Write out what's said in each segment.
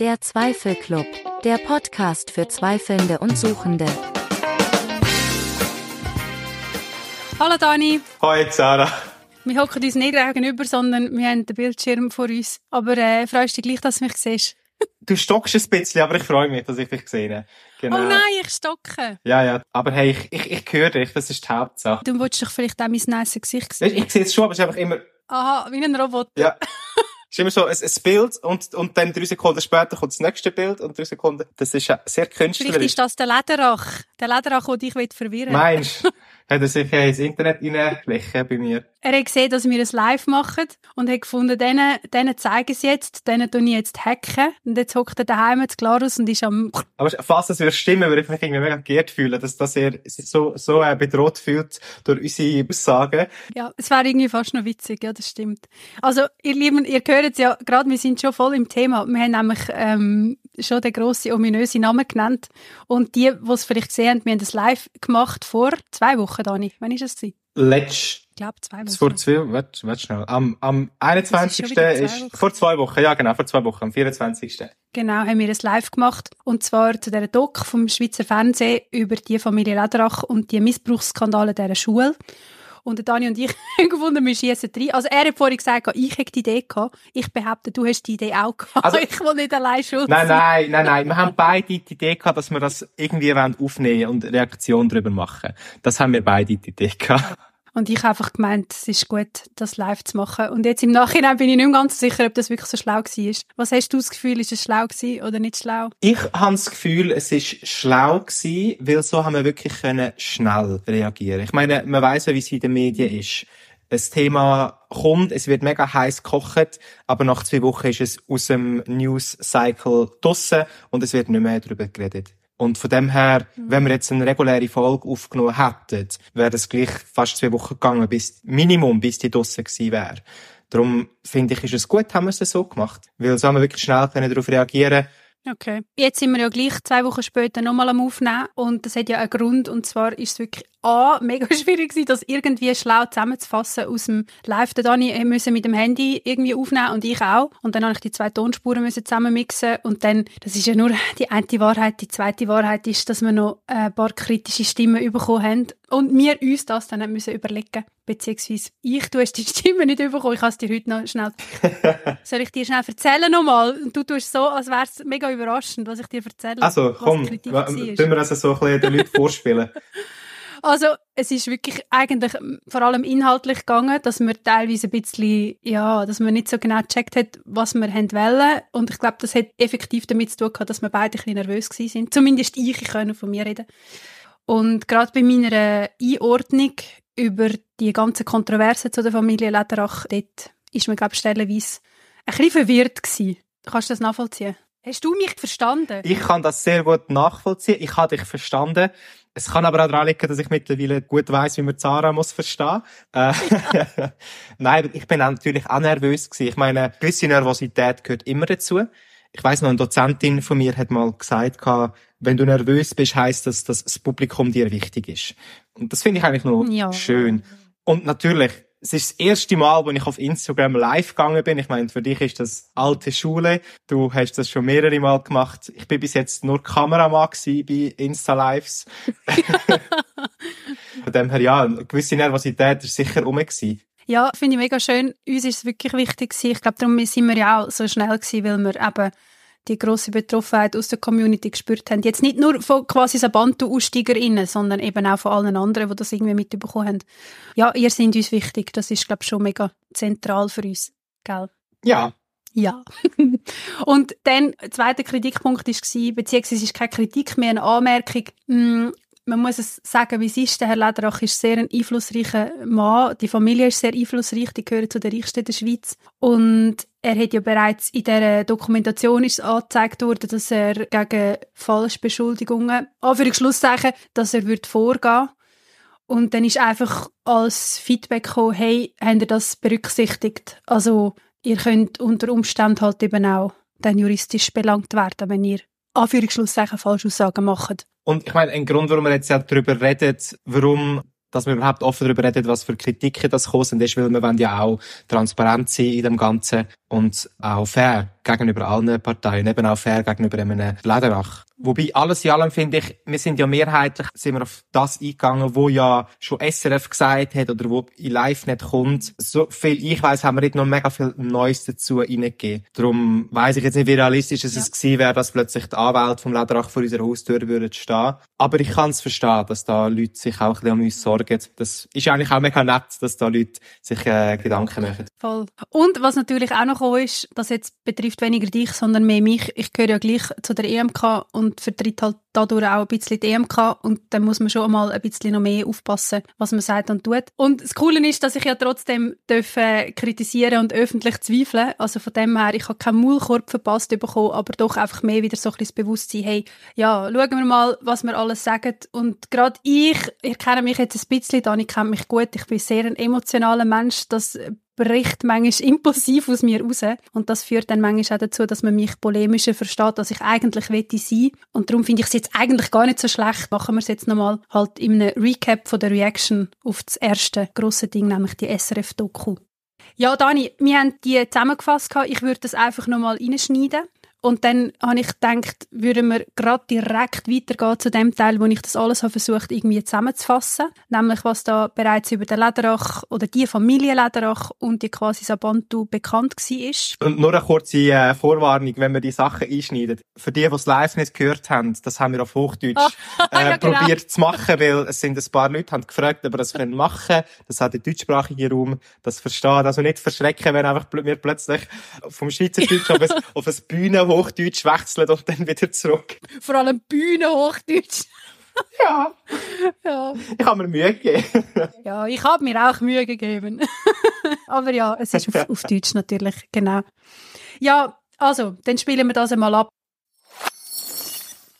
Der Zweifelclub, der Podcast für Zweifelnde und Suchende. Hallo Dani, Hoi Sarah. wir hocken uns nicht gegenüber, sondern wir haben den Bildschirm vor uns. Aber äh, freust du dich gleich, dass du mich siehst? Du stockst ein bisschen, aber ich freue mich, dass ich dich sehe. Genau. Oh nein, ich stocke. Ja, ja. Aber hey, ich, ich, ich höre dich, das ist die Hauptsache. Du wolltest doch vielleicht auch mein nice Gesicht Ich, sehen. ich sehe es schon, aber es ist einfach immer, Aha, wie ein Roboter. ja. Es ist immer so ein, ein Bild und, und dann drei Sekunden später kommt das nächste Bild und drei Sekunden. Das ist ja sehr Vielleicht künstlerisch. ist das der Lederach. Der Lederach, der dich verwirren will. Meinst du? Hat er sich ins Internet reingeschlichen bei mir? Er hat gesehen, dass wir ein Live machen und hat gefunden, denen, denen zeigen sie jetzt, denen tun ich jetzt hacken. Und jetzt hockt er daheim zu Glarus und ist am... Aber falls das würde stimmen, würde ich mich irgendwie mega geehrt fühlen, dass, dass er sich so, so äh, bedroht fühlt durch unsere Aussagen. Ja, es wäre irgendwie fast noch witzig, ja, das stimmt. Also, ihr Lieben, ihr hört es ja, gerade wir sind schon voll im Thema. Wir haben nämlich ähm, schon den grossen, ominösen Namen genannt. Und die, die es vielleicht gesehen haben, wir haben das live gemacht vor zwei Wochen, Dani. Wann ist es? gewesen? Glaube, zwei Wochen. vor zwei, warte, warte schnell. Am, am 21. schon wieder zwei ist, Wochen. vor zwei Wochen, ja genau, vor zwei Wochen, am 24. Genau, haben wir ein Live gemacht. Und zwar zu dieser Doc vom Schweizer Fernsehen über die Familie Lederach und die Missbrauchsskandale dieser Schule. Und der Dani und ich haben gefunden, wir schießen rein. Also er hat vorhin gesagt, ich hätte die Idee gehabt. Ich behaupte, du hast die Idee auch gehabt. Also- ich will nicht allein schuld Nein, nein, nein, nein. Wir haben beide die Idee gehabt, dass wir das irgendwie aufnehmen und Reaktion darüber machen. Das haben wir beide die Idee gehabt. Und ich habe einfach gemeint, es ist gut, das live zu machen. Und jetzt im Nachhinein bin ich nicht ganz sicher, ob das wirklich so schlau war. Was hast du das Gefühl, ist es schlau oder nicht schlau? Ich habe das Gefühl, es ist schlau gewesen, weil so haben wir wirklich schnell reagieren. Ich meine, man weiß ja, wie es in den Medien ist. Das Thema kommt, es wird mega heiß gekocht, aber nach zwei Wochen ist es aus dem News Cycle draussen und es wird nicht mehr darüber geredet. Und von dem her, wenn wir jetzt eine reguläre Folge aufgenommen hätten, wäre das gleich fast zwei Wochen gegangen, bis, Minimum, bis die draussen gewesen wäre. Darum finde ich, ist es gut, haben wir es so gemacht. Weil so haben wir wirklich schnell können darauf reagieren Okay. Jetzt sind wir ja gleich zwei Wochen später nochmal am Aufnehmen und das hat ja einen Grund und zwar ist es wirklich A, mega schwierig gewesen, das irgendwie schlau zusammenzufassen aus dem Live. Der Dani äh, müssen mit dem Handy irgendwie aufnehmen und ich auch und dann habe ich die zwei Tonspuren müssen zusammen mixen und dann, das ist ja nur die eine Wahrheit, die zweite Wahrheit ist, dass wir noch ein paar kritische Stimmen bekommen haben und wir uns das dann müssen überlegen beziehungsweise ich, du hast die Stimme nicht bekommen, ich kann es dir heute noch schnell soll ich dir schnell erzählen nochmal? Du tust so, als wäre es mega überraschend, was ich dir erzähle. Also, komm, tun wir also so ein bisschen den Leuten vorspielen. Also, es ist wirklich eigentlich vor allem inhaltlich gegangen, dass man teilweise ein bisschen, ja, dass man nicht so genau gecheckt hat, was wir wollen. Und ich glaube, das hat effektiv damit zu tun gehabt, dass wir beide ein bisschen nervös sind. Zumindest ich, ich kann von mir reden. Und gerade bei meiner Einordnung über die ganzen Kontroversen zu der Familie Lederach, dort ist man, glaube ich, stellenweise ein bisschen verwirrt gewesen. Kannst du das nachvollziehen? Hast du mich verstanden? Ich kann das sehr gut nachvollziehen. Ich habe dich verstanden. Es kann aber auch daran liegen, dass ich mittlerweile gut weiß, wie man Zara muss verstehen. Äh, Nein, ich bin auch natürlich auch nervös gewesen. Ich meine, gewisse Nervosität gehört immer dazu. Ich weiß noch, eine Dozentin von mir hat mal gesagt, wenn du nervös bist, heißt das, dass das Publikum dir wichtig ist. Und das finde ich eigentlich noch Ja. schön. Und natürlich, es ist das erste Mal, wo ich auf Instagram live gegangen bin. Ich meine, für dich ist das alte Schule. Du hast das schon mehrere Mal gemacht. Ich bin bis jetzt nur Kameramann bei Insta-Lives. Von dem her, ja, eine gewisse Nervosität ist sicher rum gewesen. Ja, finde ich mega schön. Uns ist es wirklich wichtig gewesen. Ich glaube, darum sind wir ja auch so schnell gewesen, weil wir eben die grosse Betroffenheit aus der Community gespürt haben. Jetzt nicht nur von quasi so Bantu-AussteigerInnen, sondern eben auch von allen anderen, die das irgendwie mitbekommen haben. Ja, ihr seid uns wichtig. Das ist, glaube ich, schon mega zentral für uns. Gell? Ja. Ja. Und dann, der zweite Kritikpunkt war, beziehungsweise es ist keine Kritik mehr, eine Anmerkung. Man muss es sagen, wie es ist. Der Herr Lederach ist sehr ein einflussreicher Mann. Die Familie ist sehr einflussreich. Die gehören zu den Reichsten der Schweiz. Und er hat ja bereits in dieser Dokumentation ist angezeigt worden, dass er gegen Falschbeschuldigungen, Anführungsschlusszeichen, dass er wird vorgehen Und dann ist einfach als Feedback gekommen, hey, habt ihr das berücksichtigt? Also, ihr könnt unter Umständen halt eben auch dann juristisch belangt werden, wenn ihr Anführungsschlusszeichen Falschaussagen macht. Und ich meine, ein Grund, warum wir jetzt ja darüber reden, warum dass wir überhaupt offen darüber reden, was für Kritiken das kosten ist, weil wir wollen ja auch transparent sein in dem Ganzen und auch fair gegenüber allen Parteien, eben auch fair gegenüber einem Lederach. Wobei, alles in allem finde ich, wir sind ja mehrheitlich, sind wir auf das eingegangen, wo ja schon SRF gesagt hat oder wo in Live nicht kommt. So viel ich weiß, haben wir nicht noch mega viel Neues dazu reingegeben. Darum weiss ich jetzt nicht, wie realistisch es ja. gewesen wäre, dass plötzlich die Anwälte vom Lederach vor unserer Haustür würden stehen. Aber ich kann es verstehen, dass da Leute sich auch ein bisschen um uns sorgen. Das ist eigentlich auch mega nett, dass da Leute sich äh, Gedanken machen. Voll. Und was natürlich auch noch ist, das jetzt betrifft weniger dich, sondern mehr mich. Ich gehöre ja gleich zu der EMK und vertritt halt dadurch auch ein bisschen die EMK und dann muss man schon mal ein bisschen noch mehr aufpassen, was man sagt und tut. Und das Coole ist, dass ich ja trotzdem dürfen kritisieren und öffentlich zweifeln. Also von dem her, ich habe keinen Maulkorb verpasst bekommen, aber doch einfach mehr wieder so ein bisschen das Bewusstsein, hey, ja, schauen wir mal, was wir alles sagen. Und gerade ich, ich kenne mich jetzt ein bisschen, Dani kennt mich gut, ich bin sehr ein emotionaler Mensch, das bricht manchmal impulsiv aus mir raus. Und das führt dann manchmal auch dazu, dass man mich polemischer versteht, als ich eigentlich wette sein. Und darum finde ich es jetzt eigentlich gar nicht so schlecht. Machen wir es jetzt nochmal halt in einem Recap von der Reaction auf das erste grosse Ding, nämlich die SRF-Doku. Ja, Dani, wir haben die zusammengefasst. Ich würde das einfach nochmal reinschneiden. Und dann habe ich gedacht, würden wir gerade direkt weitergehen zu dem Teil, wo ich das alles habe versucht irgendwie zusammenzufassen. Nämlich, was da bereits über den Lederach oder die Familie Lederach und die quasi Sabantu bekannt war. Und nur eine kurze äh, Vorwarnung, wenn wir die Sachen einschneiden. Für die, die es live nicht gehört haben, das haben wir auf Hochdeutsch oh, äh, ja, genau. probiert zu machen, weil es sind ein paar Leute haben gefragt, ob wir das können machen. Das hat der deutschsprachige Raum das verstehen. Also nicht verschrecken, wenn einfach wir plötzlich vom Schweizerdeutsch auf, ein, auf eine Bühne Hochdeutsch wechseln und dann wieder zurück. Vor allem Bühnenhochdeutsch. ja. ja. Ich habe mir Mühe gegeben. ja, ich habe mir auch Mühe gegeben. Aber ja, es ist auf, auf Deutsch natürlich, genau. Ja, also, dann spielen wir das einmal ab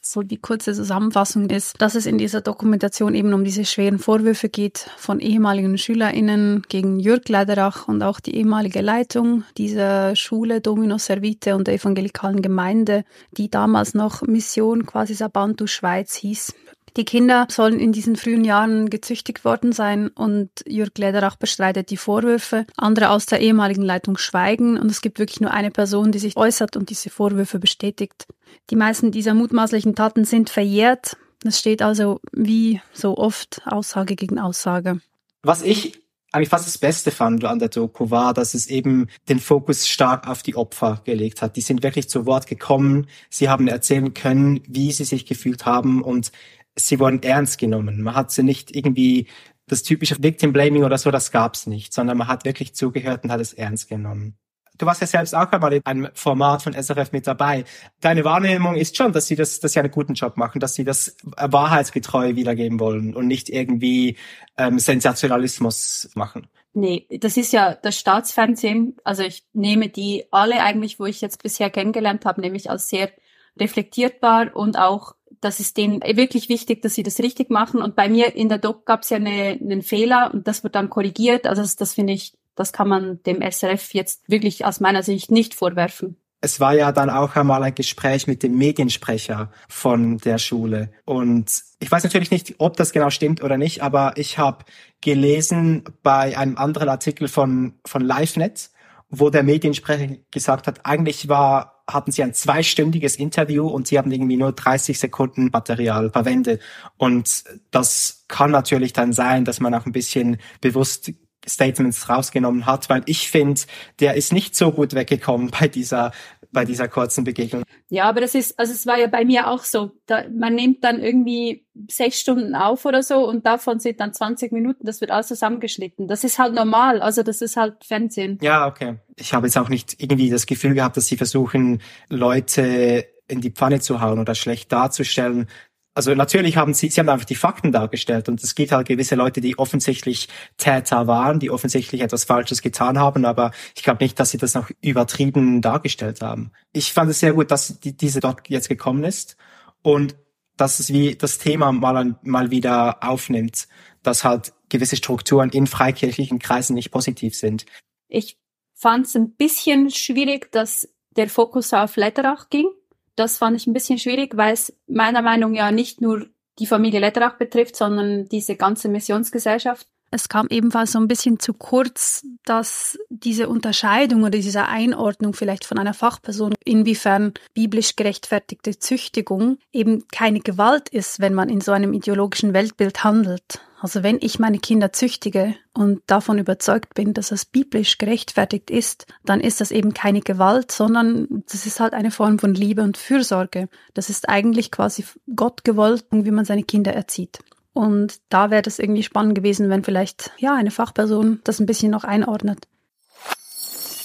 so die kurze Zusammenfassung ist, dass es in dieser Dokumentation eben um diese schweren Vorwürfe geht von ehemaligen SchülerInnen gegen Jürg Lederach und auch die ehemalige Leitung dieser Schule Domino Servite und der evangelikalen Gemeinde, die damals noch Mission quasi Sabantu Schweiz hieß. Die Kinder sollen in diesen frühen Jahren gezüchtigt worden sein und Jürg Lederach bestreitet die Vorwürfe. Andere aus der ehemaligen Leitung schweigen und es gibt wirklich nur eine Person, die sich äußert und diese Vorwürfe bestätigt. Die meisten dieser mutmaßlichen Taten sind verjährt. Es steht also wie so oft Aussage gegen Aussage. Was ich eigentlich fast das Beste fand an der Doku war, dass es eben den Fokus stark auf die Opfer gelegt hat. Die sind wirklich zu Wort gekommen. Sie haben erzählen können, wie sie sich gefühlt haben und sie wurden ernst genommen. Man hat sie nicht irgendwie das typische Victim Blaming oder so, das gab's nicht, sondern man hat wirklich zugehört und hat es ernst genommen. Du warst ja selbst auch einmal in einem Format von SRF mit dabei. Deine Wahrnehmung ist schon, dass sie das, dass sie einen guten Job machen, dass sie das wahrheitsgetreu wiedergeben wollen und nicht irgendwie ähm, Sensationalismus machen. Nee, das ist ja das Staatsfernsehen. Also ich nehme die alle eigentlich, wo ich jetzt bisher kennengelernt habe, nämlich als sehr reflektierbar und auch das ist denen wirklich wichtig, dass sie das richtig machen. Und bei mir in der Doc gab es ja eine, einen Fehler und das wird dann korrigiert. Also das, das finde ich, das kann man dem SRF jetzt wirklich aus meiner Sicht nicht vorwerfen. Es war ja dann auch einmal ein Gespräch mit dem Mediensprecher von der Schule. Und ich weiß natürlich nicht, ob das genau stimmt oder nicht, aber ich habe gelesen bei einem anderen Artikel von, von LiveNet, wo der Mediensprecher gesagt hat, eigentlich war hatten sie ein zweistündiges Interview und sie haben irgendwie nur 30 Sekunden Material verwendet. Und das kann natürlich dann sein, dass man auch ein bisschen bewusst Statements rausgenommen hat, weil ich finde, der ist nicht so gut weggekommen bei dieser bei dieser kurzen Begegnung. Ja, aber das ist, also es war ja bei mir auch so. Da, man nimmt dann irgendwie sechs Stunden auf oder so und davon sind dann 20 Minuten, das wird alles zusammengeschnitten. Das ist halt normal, also das ist halt Fernsehen. Ja, okay. Ich habe jetzt auch nicht irgendwie das Gefühl gehabt, dass sie versuchen, Leute in die Pfanne zu hauen oder schlecht darzustellen, also natürlich haben sie, sie haben einfach die Fakten dargestellt und es gibt halt gewisse Leute, die offensichtlich Täter waren, die offensichtlich etwas Falsches getan haben, aber ich glaube nicht, dass sie das noch übertrieben dargestellt haben. Ich fand es sehr gut, dass die, diese dort jetzt gekommen ist und dass es wie das Thema mal, mal wieder aufnimmt, dass halt gewisse Strukturen in freikirchlichen Kreisen nicht positiv sind. Ich fand es ein bisschen schwierig, dass der Fokus auf Letterach ging das fand ich ein bisschen schwierig, weil es meiner Meinung nach nicht nur die Familie Lederach betrifft, sondern diese ganze Missionsgesellschaft. Es kam ebenfalls so ein bisschen zu kurz, dass diese Unterscheidung oder diese Einordnung vielleicht von einer Fachperson, inwiefern biblisch gerechtfertigte Züchtigung eben keine Gewalt ist, wenn man in so einem ideologischen Weltbild handelt. Also wenn ich meine Kinder züchtige und davon überzeugt bin, dass es biblisch gerechtfertigt ist, dann ist das eben keine Gewalt, sondern das ist halt eine Form von Liebe und Fürsorge. Das ist eigentlich quasi Gott gewollt, wie man seine Kinder erzieht. Und da wäre das irgendwie spannend gewesen, wenn vielleicht ja eine Fachperson das ein bisschen noch einordnet.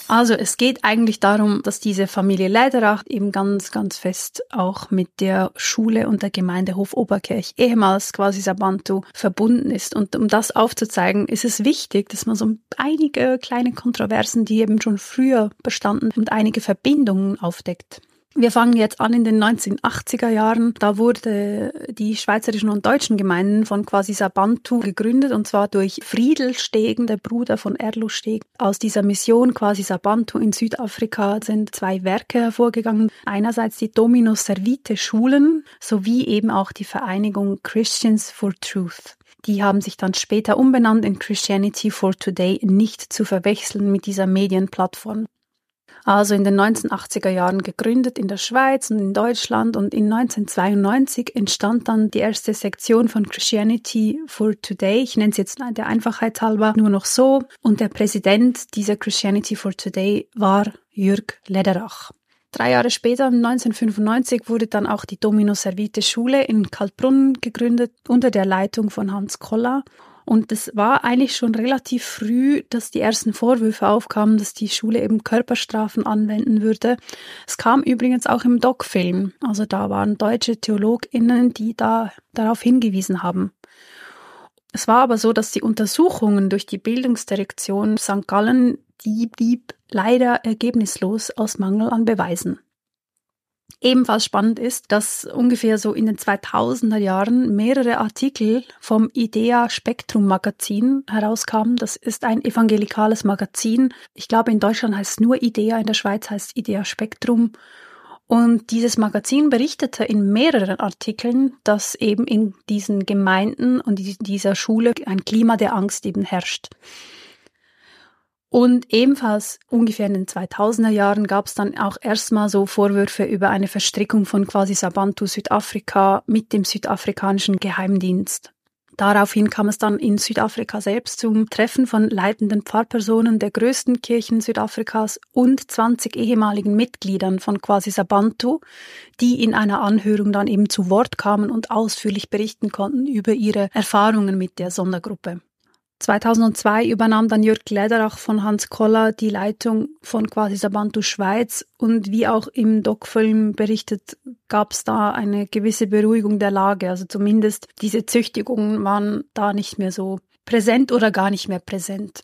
Also es geht eigentlich darum, dass diese Familie Leiderach eben ganz, ganz fest auch mit der Schule und der Gemeinde Hof Oberkirch, ehemals quasi Sabantu, verbunden ist. Und um das aufzuzeigen, ist es wichtig, dass man so einige kleine Kontroversen, die eben schon früher bestanden und einige Verbindungen aufdeckt. Wir fangen jetzt an in den 1980er Jahren. Da wurde die schweizerischen und deutschen Gemeinden von quasi Sabantu gegründet und zwar durch Friedel Stegen, der Bruder von Erlo Steg. Aus dieser Mission quasi Sabantu in Südafrika sind zwei Werke hervorgegangen. Einerseits die Dominus Servite Schulen sowie eben auch die Vereinigung Christians for Truth. Die haben sich dann später umbenannt in Christianity for Today, nicht zu verwechseln mit dieser Medienplattform also in den 1980er Jahren gegründet in der Schweiz und in Deutschland und in 1992 entstand dann die erste Sektion von Christianity for Today. Ich nenne es jetzt der Einfachheit halber nur noch so. Und der Präsident dieser Christianity for Today war Jürg Lederach. Drei Jahre später, 1995, wurde dann auch die Domino Servite Schule in Kaltbrunn gegründet unter der Leitung von Hans Koller. Und es war eigentlich schon relativ früh, dass die ersten Vorwürfe aufkamen, dass die Schule eben Körperstrafen anwenden würde. Es kam übrigens auch im Doc-Film. Also da waren deutsche TheologInnen, die da darauf hingewiesen haben. Es war aber so, dass die Untersuchungen durch die Bildungsdirektion St. Gallen, die blieb leider ergebnislos aus Mangel an Beweisen. Ebenfalls spannend ist, dass ungefähr so in den 2000er Jahren mehrere Artikel vom Idea Spektrum Magazin herauskamen. Das ist ein evangelikales Magazin. Ich glaube, in Deutschland heißt es nur Idea, in der Schweiz heißt Idea Spektrum. Und dieses Magazin berichtete in mehreren Artikeln, dass eben in diesen Gemeinden und in dieser Schule ein Klima der Angst eben herrscht. Und ebenfalls ungefähr in den 2000er Jahren gab es dann auch erstmal so Vorwürfe über eine Verstrickung von quasi Sabantu Südafrika mit dem südafrikanischen Geheimdienst. Daraufhin kam es dann in Südafrika selbst zum Treffen von leitenden Pfarrpersonen der größten Kirchen Südafrikas und 20 ehemaligen Mitgliedern von Quasi Sabantu, die in einer Anhörung dann eben zu Wort kamen und ausführlich berichten konnten über ihre Erfahrungen mit der Sondergruppe. 2002 übernahm dann Jörg Lederach von Hans Koller die Leitung von Quasi Sabantu Schweiz und wie auch im Doc-Film berichtet, gab es da eine gewisse Beruhigung der Lage. Also zumindest diese Züchtigungen waren da nicht mehr so präsent oder gar nicht mehr präsent.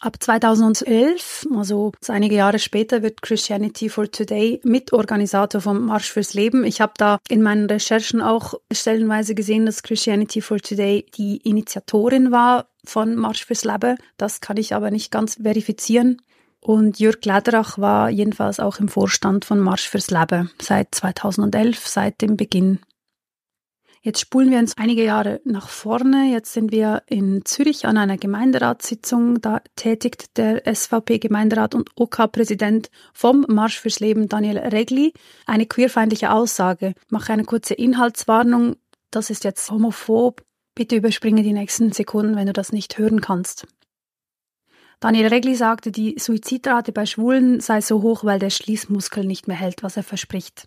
Ab 2011, also einige Jahre später, wird Christianity for Today Mitorganisator vom Marsch fürs Leben. Ich habe da in meinen Recherchen auch stellenweise gesehen, dass Christianity for Today die Initiatorin war von Marsch fürs Leben. Das kann ich aber nicht ganz verifizieren. Und Jörg Lederach war jedenfalls auch im Vorstand von Marsch fürs Leben seit 2011, seit dem Beginn Jetzt spulen wir uns einige Jahre nach vorne. Jetzt sind wir in Zürich an einer Gemeinderatssitzung. Da tätigt der SVP-Gemeinderat und OK-Präsident vom Marsch fürs Leben, Daniel Regli, eine queerfeindliche Aussage. Mache eine kurze Inhaltswarnung. Das ist jetzt homophob. Bitte überspringe die nächsten Sekunden, wenn du das nicht hören kannst. Daniel Regli sagte, die Suizidrate bei Schwulen sei so hoch, weil der Schließmuskel nicht mehr hält, was er verspricht.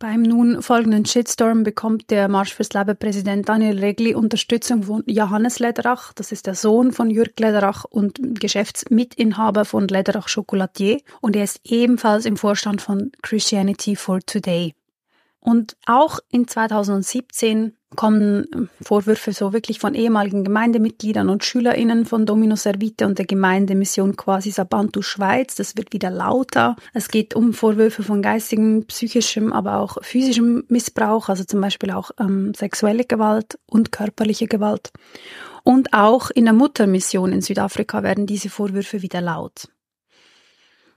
Beim nun folgenden Shitstorm bekommt der Marsch fürs Leben Präsident Daniel Regli Unterstützung von Johannes Lederach, das ist der Sohn von Jürg Lederach und Geschäftsmitinhaber von Lederach Chocolatier und er ist ebenfalls im Vorstand von Christianity for Today. Und auch in 2017 kommen Vorwürfe so wirklich von ehemaligen Gemeindemitgliedern und SchülerInnen von Domino Servite und der Gemeindemission Quasi Sabantu Schweiz. Das wird wieder lauter. Es geht um Vorwürfe von geistigem, psychischem, aber auch physischem Missbrauch, also zum Beispiel auch ähm, sexuelle Gewalt und körperliche Gewalt. Und auch in der Muttermission in Südafrika werden diese Vorwürfe wieder laut.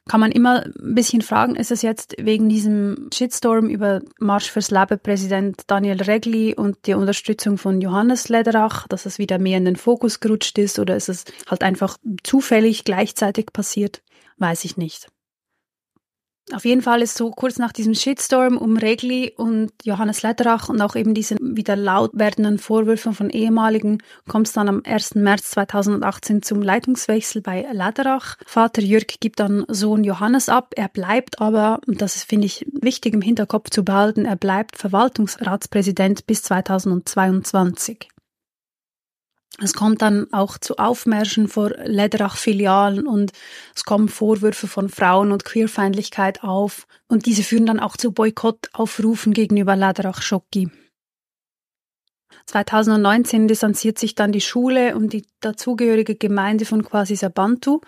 Kann man immer ein bisschen fragen, ist es jetzt wegen diesem Shitstorm über Marsch fürs Leben Präsident Daniel Regli und die Unterstützung von Johannes Lederach, dass es wieder mehr in den Fokus gerutscht ist oder ist es halt einfach zufällig gleichzeitig passiert? Weiß ich nicht. Auf jeden Fall ist so kurz nach diesem Shitstorm um Regli und Johannes Lederach und auch eben diesen wieder laut werdenden Vorwürfen von ehemaligen kommt es dann am 1. März 2018 zum Leitungswechsel bei Lederach. Vater Jürg gibt dann Sohn Johannes ab. Er bleibt aber, und das finde ich wichtig im Hinterkopf zu behalten, er bleibt Verwaltungsratspräsident bis 2022. Es kommt dann auch zu Aufmärschen vor Lederach-Filialen und es kommen Vorwürfe von Frauen- und Queerfeindlichkeit auf und diese führen dann auch zu Boykottaufrufen gegenüber Lederach-Schocki. 2019 distanziert sich dann die Schule und die dazugehörige Gemeinde von Quasi Sabantu.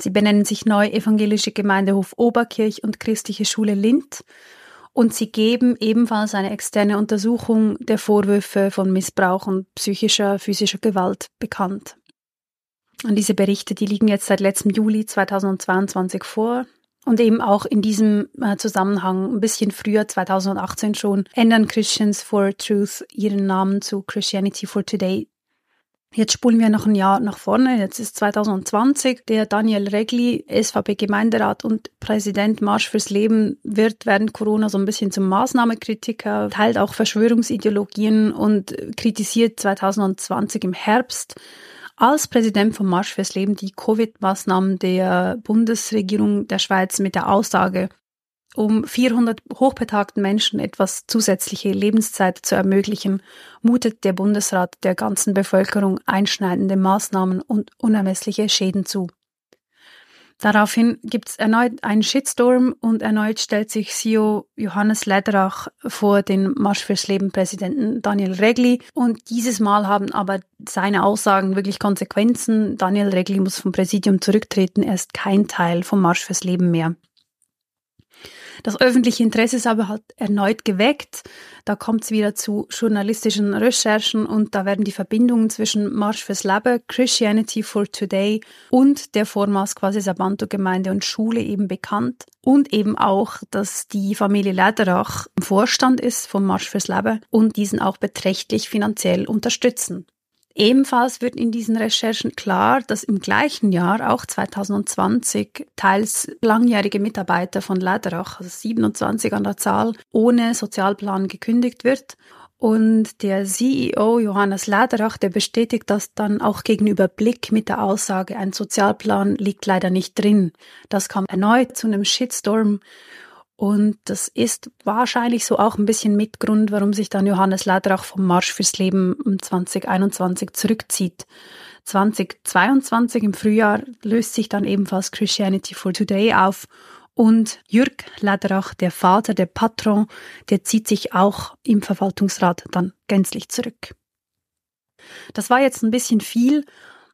Sie benennen sich neu Evangelische Gemeindehof Oberkirch und Christliche Schule Lind und sie geben ebenfalls eine externe Untersuchung der Vorwürfe von Missbrauch und psychischer, physischer Gewalt bekannt. Und diese Berichte, die liegen jetzt seit letztem Juli 2022 vor. Und eben auch in diesem äh, Zusammenhang, ein bisschen früher, 2018 schon, ändern Christians for Truth ihren Namen zu Christianity for Today Jetzt spulen wir noch ein Jahr nach vorne. Jetzt ist 2020. Der Daniel Regli, SVP-Gemeinderat und Präsident Marsch fürs Leben, wird während Corona so ein bisschen zum Maßnahmekritiker, teilt auch Verschwörungsideologien und kritisiert 2020 im Herbst als Präsident von Marsch fürs Leben die Covid-Maßnahmen der Bundesregierung der Schweiz mit der Aussage, um 400 hochbetagten Menschen etwas zusätzliche Lebenszeit zu ermöglichen, mutet der Bundesrat der ganzen Bevölkerung einschneidende Maßnahmen und unermessliche Schäden zu. Daraufhin gibt es erneut einen Shitstorm und erneut stellt sich CEO Johannes Lederach vor den Marsch fürs Leben Präsidenten Daniel Regli und dieses Mal haben aber seine Aussagen wirklich Konsequenzen. Daniel Regli muss vom Präsidium zurücktreten, er ist kein Teil vom Marsch fürs Leben mehr. Das öffentliche Interesse ist aber halt erneut geweckt. Da kommt es wieder zu journalistischen Recherchen und da werden die Verbindungen zwischen Marsch fürs Leben, Christianity for Today und der Vormaß quasi Sabanto-Gemeinde und Schule eben bekannt. Und eben auch, dass die Familie Lederach im Vorstand ist vom Marsch fürs Leben und diesen auch beträchtlich finanziell unterstützen. Ebenfalls wird in diesen Recherchen klar, dass im gleichen Jahr, auch 2020, teils langjährige Mitarbeiter von Lederach, also 27 an der Zahl, ohne Sozialplan gekündigt wird. Und der CEO Johannes Lederach, der bestätigt das dann auch gegenüber Blick mit der Aussage, ein Sozialplan liegt leider nicht drin. Das kam erneut zu einem Shitstorm und das ist wahrscheinlich so auch ein bisschen Mitgrund, warum sich dann Johannes Lederach vom Marsch fürs Leben 2021 zurückzieht. 2022 im Frühjahr löst sich dann ebenfalls Christianity for Today auf und Jürg Lederach, der Vater, der Patron, der zieht sich auch im Verwaltungsrat dann gänzlich zurück. Das war jetzt ein bisschen viel.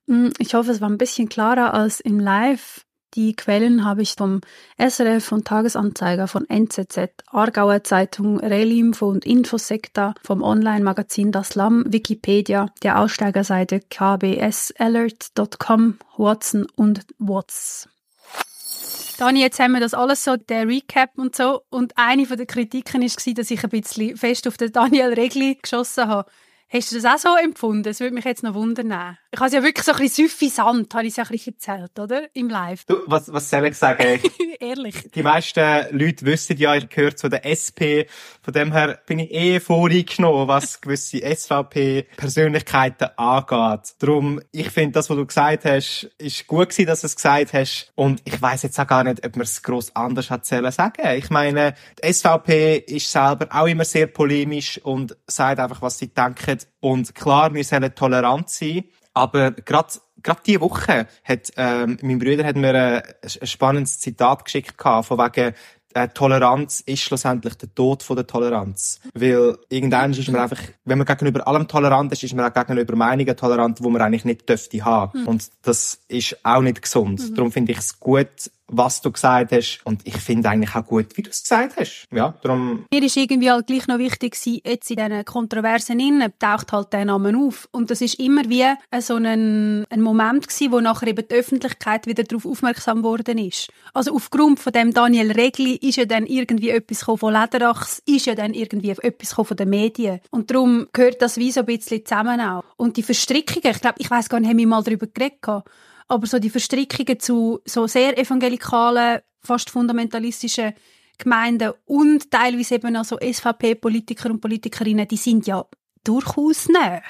Hm, ich hoffe, es war ein bisschen klarer als im Live. Die Quellen habe ich vom SRF, von Tagesanzeiger, von NZZ, Aargauer Zeitung, Relimfo und Infosekta, vom Online-Magazin Das Lamm, Wikipedia, der Aussteigerseite kbsalert.com, Watson und Watts. Dani, jetzt haben wir das alles so, der Recap und so. Und eine von der Kritiken war, dass ich ein bisschen fest auf den Daniel Regli geschossen habe. Hast du das auch so empfunden? Das würde mich jetzt noch wundern. Ich habe es ja wirklich so ein bisschen suffisant, habe ich es ja ein bisschen erzählt, oder? Im Live. Du, was, was soll ich sagen? Ehrlich. Die meisten Leute wissen ja, ich gehöre zu der SP. Von dem her bin ich eh voreingenommen, was gewisse SVP-Persönlichkeiten angeht. Darum, ich finde, das, was du gesagt hast, ist gut gewesen, dass du es gesagt hast. Und ich weiß jetzt auch gar nicht, ob man es gross anders hat sagen Ich meine, die SVP ist selber auch immer sehr polemisch und sagt einfach, was sie denken und klar, wir sollen tolerant sein, aber gerade gerade diese Woche hat ähm, mein Bruder hat mir ein, ein spannendes Zitat geschickt gehabt, von wegen äh, Toleranz ist schlussendlich der Tod von der Toleranz. Weil irgendwann ist man einfach, wenn man gegenüber allem tolerant ist, ist man auch gegenüber Meinungen tolerant, wo man eigentlich nicht dürfte haben. Mhm. Und das ist auch nicht gesund. Mhm. Darum finde ich es gut, was du gesagt hast. Und ich finde eigentlich auch gut, wie du es gesagt hast. Ja, darum. Mir ist irgendwie halt gleich noch wichtig gewesen, jetzt in diesen Kontroversen innen taucht halt der Name auf. Und das ist immer wie so ein, ein Moment gewesen, wo nachher eben die Öffentlichkeit wieder darauf aufmerksam worden ist. Also aufgrund von dem Daniel Regli ist ja dann irgendwie etwas von Lederachs, ist ja dann irgendwie etwas von den Medien. Und darum gehört das wie so ein bisschen zusammen auch. Und die Verstrickungen, ich glaube, ich weiß gar nicht, haben wir mal darüber geredet aber so die Verstrickungen zu so sehr evangelikalen, fast fundamentalistischen Gemeinden und teilweise eben auch so SVP-Politiker und Politikerinnen, die sind ja durchaus nah.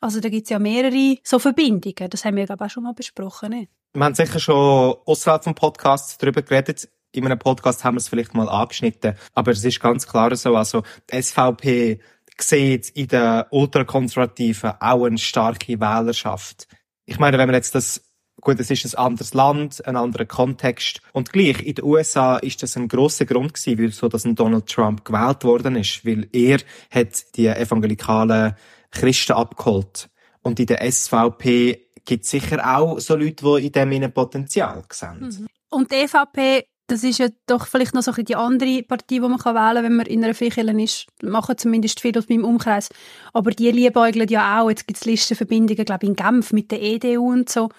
Also da gibt es ja mehrere so Verbindungen. Das haben wir, glaube ich, auch schon mal besprochen. Nicht? Wir haben sicher schon außerhalb vom Podcast darüber geredet. In einem Podcast haben wir es vielleicht mal angeschnitten. Aber es ist ganz klar so, also die SVP sieht in den Ultrakonservativen auch eine starke Wählerschaft. Ich meine, wenn man jetzt das Gut, es ist ein anderes Land, ein anderer Kontext. Und gleich, in den USA ist das ein grosser Grund gewesen, wieso dass ein Donald Trump gewählt worden ist. Weil er hat die evangelikalen Christen abgeholt. Und in der SVP gibt es sicher auch so Leute, die in dem Potenzial sehen. Mhm. Und die EVP das ist ja doch vielleicht noch so ein die andere Partei, die man kann wählen kann, wenn man in einer Freikirche ist. Machen zumindest viele aus meinem Umkreis. Aber die liebäugeln ja auch. Jetzt gibt es Listenverbindungen, glaube ich, in Genf mit der EDU und so.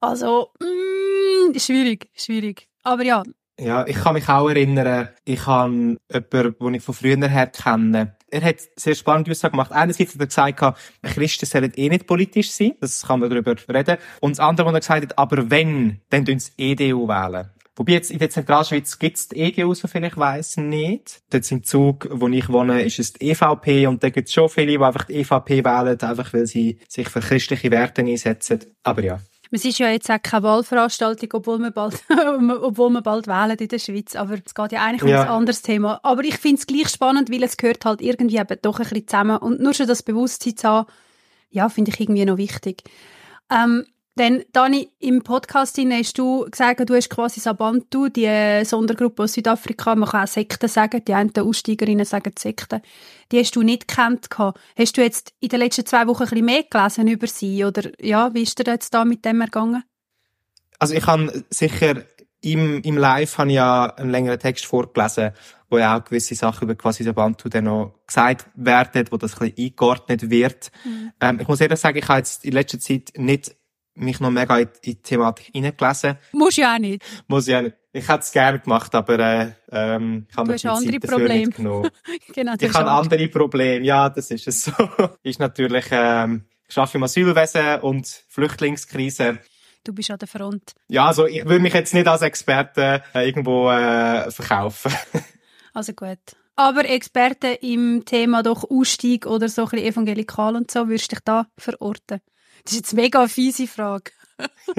Also, mm, schwierig, schwierig. Aber ja. Ja, ich kann mich auch erinnern, ich habe jemanden, den ich von früher her kenne, er hat sehr spannende Aussagen gemacht. Einerseits hat er gesagt, Christen sollen eh nicht politisch sein. Das kann man darüber reden. Und das andere, was er gesagt hat, aber wenn, dann tun sie EDU wählen. Wobei jetzt in der Zentralschweiz gibt es die EGU, soviel ich weiss, nicht. Dort im Zug, wo ich wohne, ist es die EVP und da gibt es schon viele, die einfach die EVP wählen, einfach weil sie sich für christliche Werte einsetzen. Aber ja. Es ist ja jetzt auch keine Wahlveranstaltung, obwohl wir bald, obwohl wir bald wählen in der Schweiz. Aber es geht ja eigentlich um ja. ein anderes Thema. Aber ich finde es gleich spannend, weil es gehört halt irgendwie eben doch ein bisschen zusammen. Und nur schon das Bewusstsein zu haben, ja, finde ich irgendwie noch wichtig. Ähm, denn Dani, im Podcast hast du gesagt, du hast quasi Sabantu, die Sondergruppe aus Südafrika, man kann auch Sekten sagen, die einen Aussteigerinnen sagen Sekten, die hast du nicht kennt Hast du jetzt in den letzten zwei Wochen ein bisschen mehr gelesen über sie oder ja, wie ist dir jetzt da mit dem ergangen? Also ich habe sicher im, im Live habe ich ja einen längeren Text vorgelesen, wo ja auch gewisse Sachen über quasi Sabantu dann noch gesagt werden, wo das ein bisschen eingeordnet wird. Mhm. Ähm, ich muss ehrlich sagen, ich habe jetzt in letzter Zeit nicht mich noch mega in, die Thematik hineingelesen. Muss ja auch nicht. Muss ja nicht. Ich hätte es gerne gemacht, aber äh, ähm, ich habe mir die andere Zeit dafür nicht genommen. genau, ich habe andere Probleme. Ja, das ist es so. ist natürlich, ähm, ich arbeite im Asylwesen und Flüchtlingskrise. Du bist an der Front. Ja, also ich will mich jetzt nicht als Experte äh, irgendwo äh, verkaufen. also gut. Aber Experte im Thema doch Ausstieg oder so ein bisschen evangelikal und so, würdest du dich da verorten? Das ist jetzt eine mega fiese Frage.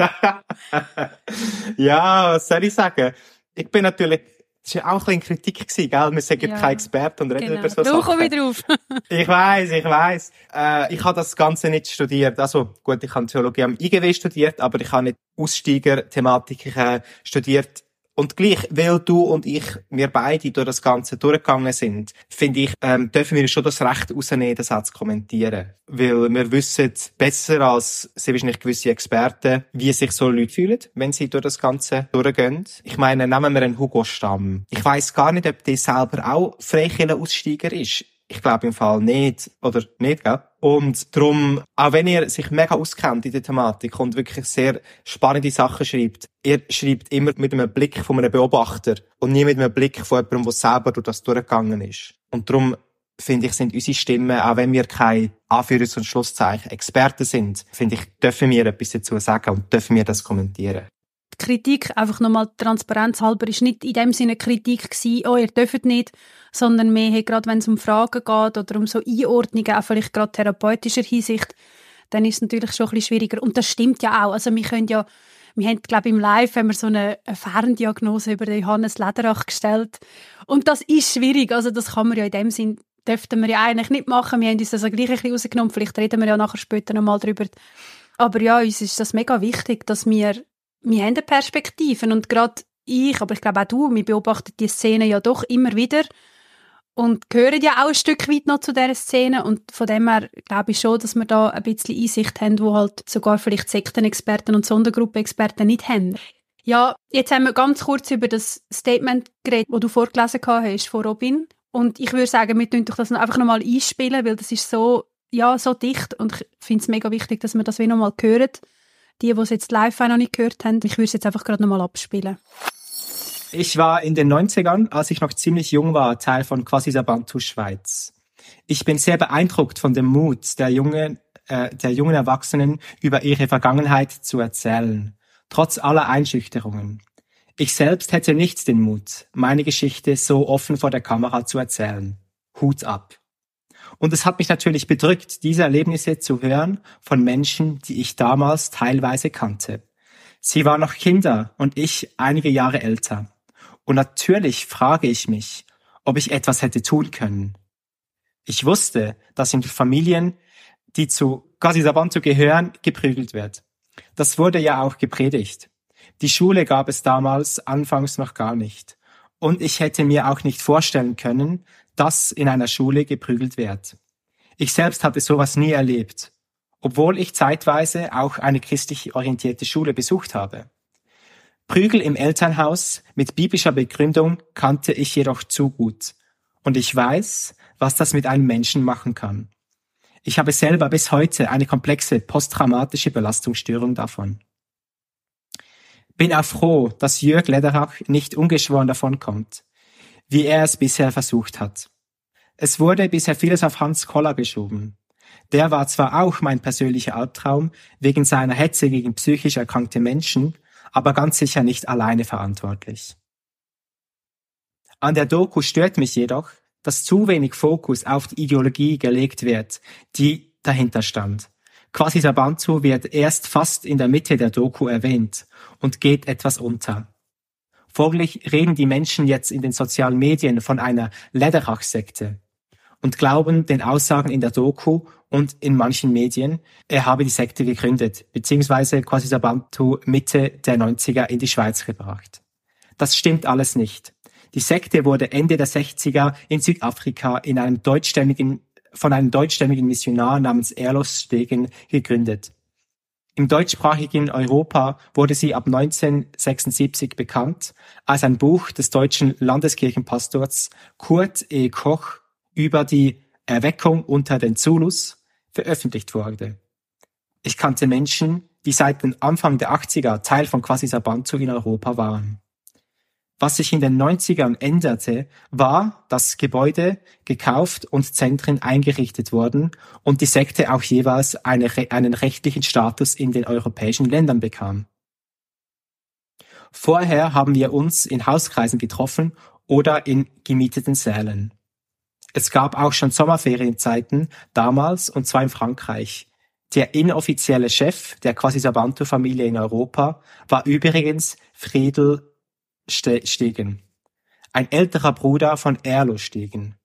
ja, was soll ich sagen? Ich bin natürlich, das war auch ein bisschen Kritik gewesen, gell? Wir sind ja, kein Experte und reden genau. über so Sachen. komme ich drauf. ich weiß, ich weiß. Äh, ich habe das Ganze nicht studiert. Also, gut, ich habe Theologie am IGW studiert, aber ich habe nicht Aussteiger-Thematiken studiert. Und gleich, weil du und ich, wir beide durch das Ganze durchgegangen sind, finde ich, ähm, dürfen wir schon das Recht rausnehmen, das auch zu kommentieren. Weil wir wissen besser als sehr wahrscheinlich gewisse Experten, wie sich so Leute fühlen, wenn sie durch das Ganze durchgehen. Ich meine, nehmen wir einen Hugo Stamm. Ich weiß gar nicht, ob der selber auch Freikirchenaussteiger ist. Ich glaube im Fall nicht. Oder nicht, gell? Und darum, auch wenn ihr sich mega auskennt in der Thematik und wirklich sehr spannende Sachen schreibt, ihr schreibt immer mit einem Blick von einem Beobachter und nie mit einem Blick von jemandem, der selber durch das durchgegangen ist. Und darum finde ich, sind unsere Stimmen, auch wenn wir keine Anführungs- und Schlusszeichen Experten sind, finde ich, dürfen wir etwas dazu sagen und dürfen wir das kommentieren. Die Kritik, einfach nochmal Transparenz halber, ist nicht in dem Sinne Kritik gewesen, oh, ihr dürft nicht, sondern mehr, gerade wenn es um Fragen geht oder um so Einordnungen, auch vielleicht gerade therapeutischer Hinsicht, dann ist es natürlich schon ein bisschen schwieriger. Und das stimmt ja auch. Also wir können ja, wir haben, glaube ich, im Live haben wir so eine, eine Ferndiagnose über den Johannes Lederach gestellt. Und das ist schwierig. Also das kann man ja in dem Sinn, dürften wir ja eigentlich nicht machen. Wir haben uns das also gleich ein bisschen rausgenommen. Vielleicht reden wir ja nachher später nochmal drüber. Aber ja, uns ist das mega wichtig, dass wir, wir haben Perspektiven und gerade ich, aber ich glaube auch du, wir beobachten die Szene ja doch immer wieder und gehören ja auch ein Stück weit noch zu dieser Szene und von dem her glaube ich schon, dass wir da ein bisschen Einsicht haben, wo halt sogar vielleicht Sektenexperten und Sondergruppenexperten nicht haben. Ja, jetzt haben wir ganz kurz über das Statement geredet, das du vorgelesen hast von Robin. Und ich würde sagen, wir tun das einfach nochmal einspielen, weil das ist so, ja, so dicht und ich finde es mega wichtig, dass wir das wie nochmal hören. Die, die es jetzt live noch nicht gehört haben, ich würde es jetzt einfach gerade nochmal abspielen. Ich war in den 90ern, als ich noch ziemlich jung war, Teil von Quasi Sabantu Schweiz. Ich bin sehr beeindruckt von dem Mut der jungen, äh, der jungen Erwachsenen, über ihre Vergangenheit zu erzählen trotz aller Einschüchterungen. Ich selbst hätte nicht den Mut, meine Geschichte so offen vor der Kamera zu erzählen. Hut ab. Und es hat mich natürlich bedrückt, diese Erlebnisse zu hören von Menschen, die ich damals teilweise kannte. Sie waren noch Kinder und ich einige Jahre älter. Und natürlich frage ich mich, ob ich etwas hätte tun können. Ich wusste, dass in Familien, die zu Gazisabantu gehören, geprügelt wird. Das wurde ja auch gepredigt. Die Schule gab es damals anfangs noch gar nicht. Und ich hätte mir auch nicht vorstellen können, dass in einer Schule geprügelt wird. Ich selbst hatte sowas nie erlebt, obwohl ich zeitweise auch eine christlich orientierte Schule besucht habe. Prügel im Elternhaus mit biblischer Begründung kannte ich jedoch zu gut. Und ich weiß, was das mit einem Menschen machen kann. Ich habe selber bis heute eine komplexe posttraumatische Belastungsstörung davon. Bin auch froh, dass Jörg Lederach nicht ungeschworen davonkommt, wie er es bisher versucht hat. Es wurde bisher vieles auf Hans Koller geschoben. Der war zwar auch mein persönlicher Albtraum wegen seiner Hetze gegen psychisch erkrankte Menschen, aber ganz sicher nicht alleine verantwortlich. An der Doku stört mich jedoch, dass zu wenig Fokus auf die Ideologie gelegt wird, die dahinter stand. Quasi Sabantu wird erst fast in der Mitte der Doku erwähnt und geht etwas unter. Folglich reden die Menschen jetzt in den sozialen Medien von einer Lederach-Sekte und glauben den Aussagen in der Doku und in manchen Medien, er habe die Sekte gegründet, beziehungsweise Quasi Sabantu Mitte der 90er in die Schweiz gebracht. Das stimmt alles nicht. Die Sekte wurde Ende der 60er in Südafrika in einem deutschstämmigen, von einem deutschstämmigen Missionar namens Erlos Stegen gegründet. Im deutschsprachigen Europa wurde sie ab 1976 bekannt, als ein Buch des deutschen Landeskirchenpastors Kurt E. Koch über die Erweckung unter den Zulus veröffentlicht wurde. Ich kannte Menschen, die seit dem Anfang der 80er Teil von Quasi Sabantu in Europa waren. Was sich in den 90ern änderte, war, dass Gebäude gekauft und Zentren eingerichtet wurden und die Sekte auch jeweils eine, einen rechtlichen Status in den europäischen Ländern bekam. Vorher haben wir uns in Hauskreisen getroffen oder in gemieteten Sälen. Es gab auch schon Sommerferienzeiten damals und zwar in Frankreich. Der inoffizielle Chef der Quasi-Sabantu-Familie in Europa war übrigens Friedel Stegen, ein älterer Bruder von Erlo Stegen.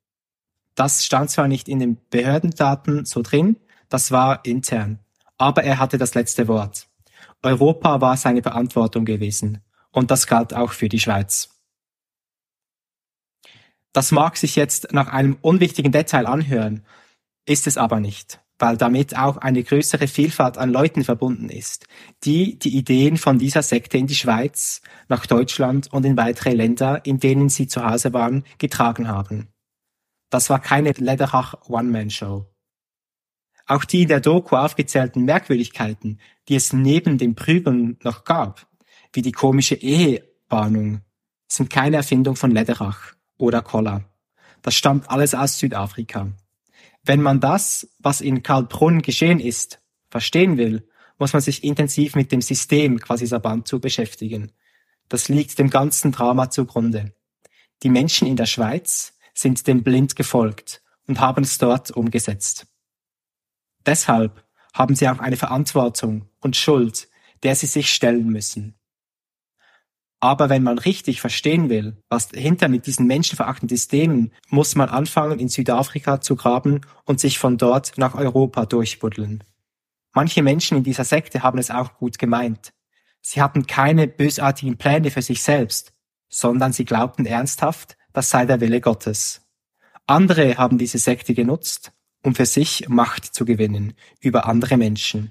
Das stand zwar nicht in den Behördendaten so drin, das war intern, aber er hatte das letzte Wort. Europa war seine Verantwortung gewesen und das galt auch für die Schweiz. Das mag sich jetzt nach einem unwichtigen Detail anhören, ist es aber nicht weil damit auch eine größere Vielfalt an Leuten verbunden ist, die die Ideen von dieser Sekte in die Schweiz, nach Deutschland und in weitere Länder, in denen sie zu Hause waren, getragen haben. Das war keine Lederach One-Man-Show. Auch die in der Doku aufgezählten Merkwürdigkeiten, die es neben dem Prügeln noch gab, wie die komische Ehebahnung, sind keine Erfindung von Lederach oder Koller. Das stammt alles aus Südafrika. Wenn man das, was in Karlbrunn geschehen ist, verstehen will, muss man sich intensiv mit dem System quasi Sabantu beschäftigen. Das liegt dem ganzen Drama zugrunde. Die Menschen in der Schweiz sind dem blind gefolgt und haben es dort umgesetzt. Deshalb haben sie auch eine Verantwortung und Schuld, der sie sich stellen müssen. Aber wenn man richtig verstehen will, was dahinter mit diesen menschenverachtenden Systemen, muss man anfangen, in Südafrika zu graben und sich von dort nach Europa durchbuddeln. Manche Menschen in dieser Sekte haben es auch gut gemeint. Sie hatten keine bösartigen Pläne für sich selbst, sondern sie glaubten ernsthaft, das sei der Wille Gottes. Andere haben diese Sekte genutzt, um für sich Macht zu gewinnen über andere Menschen.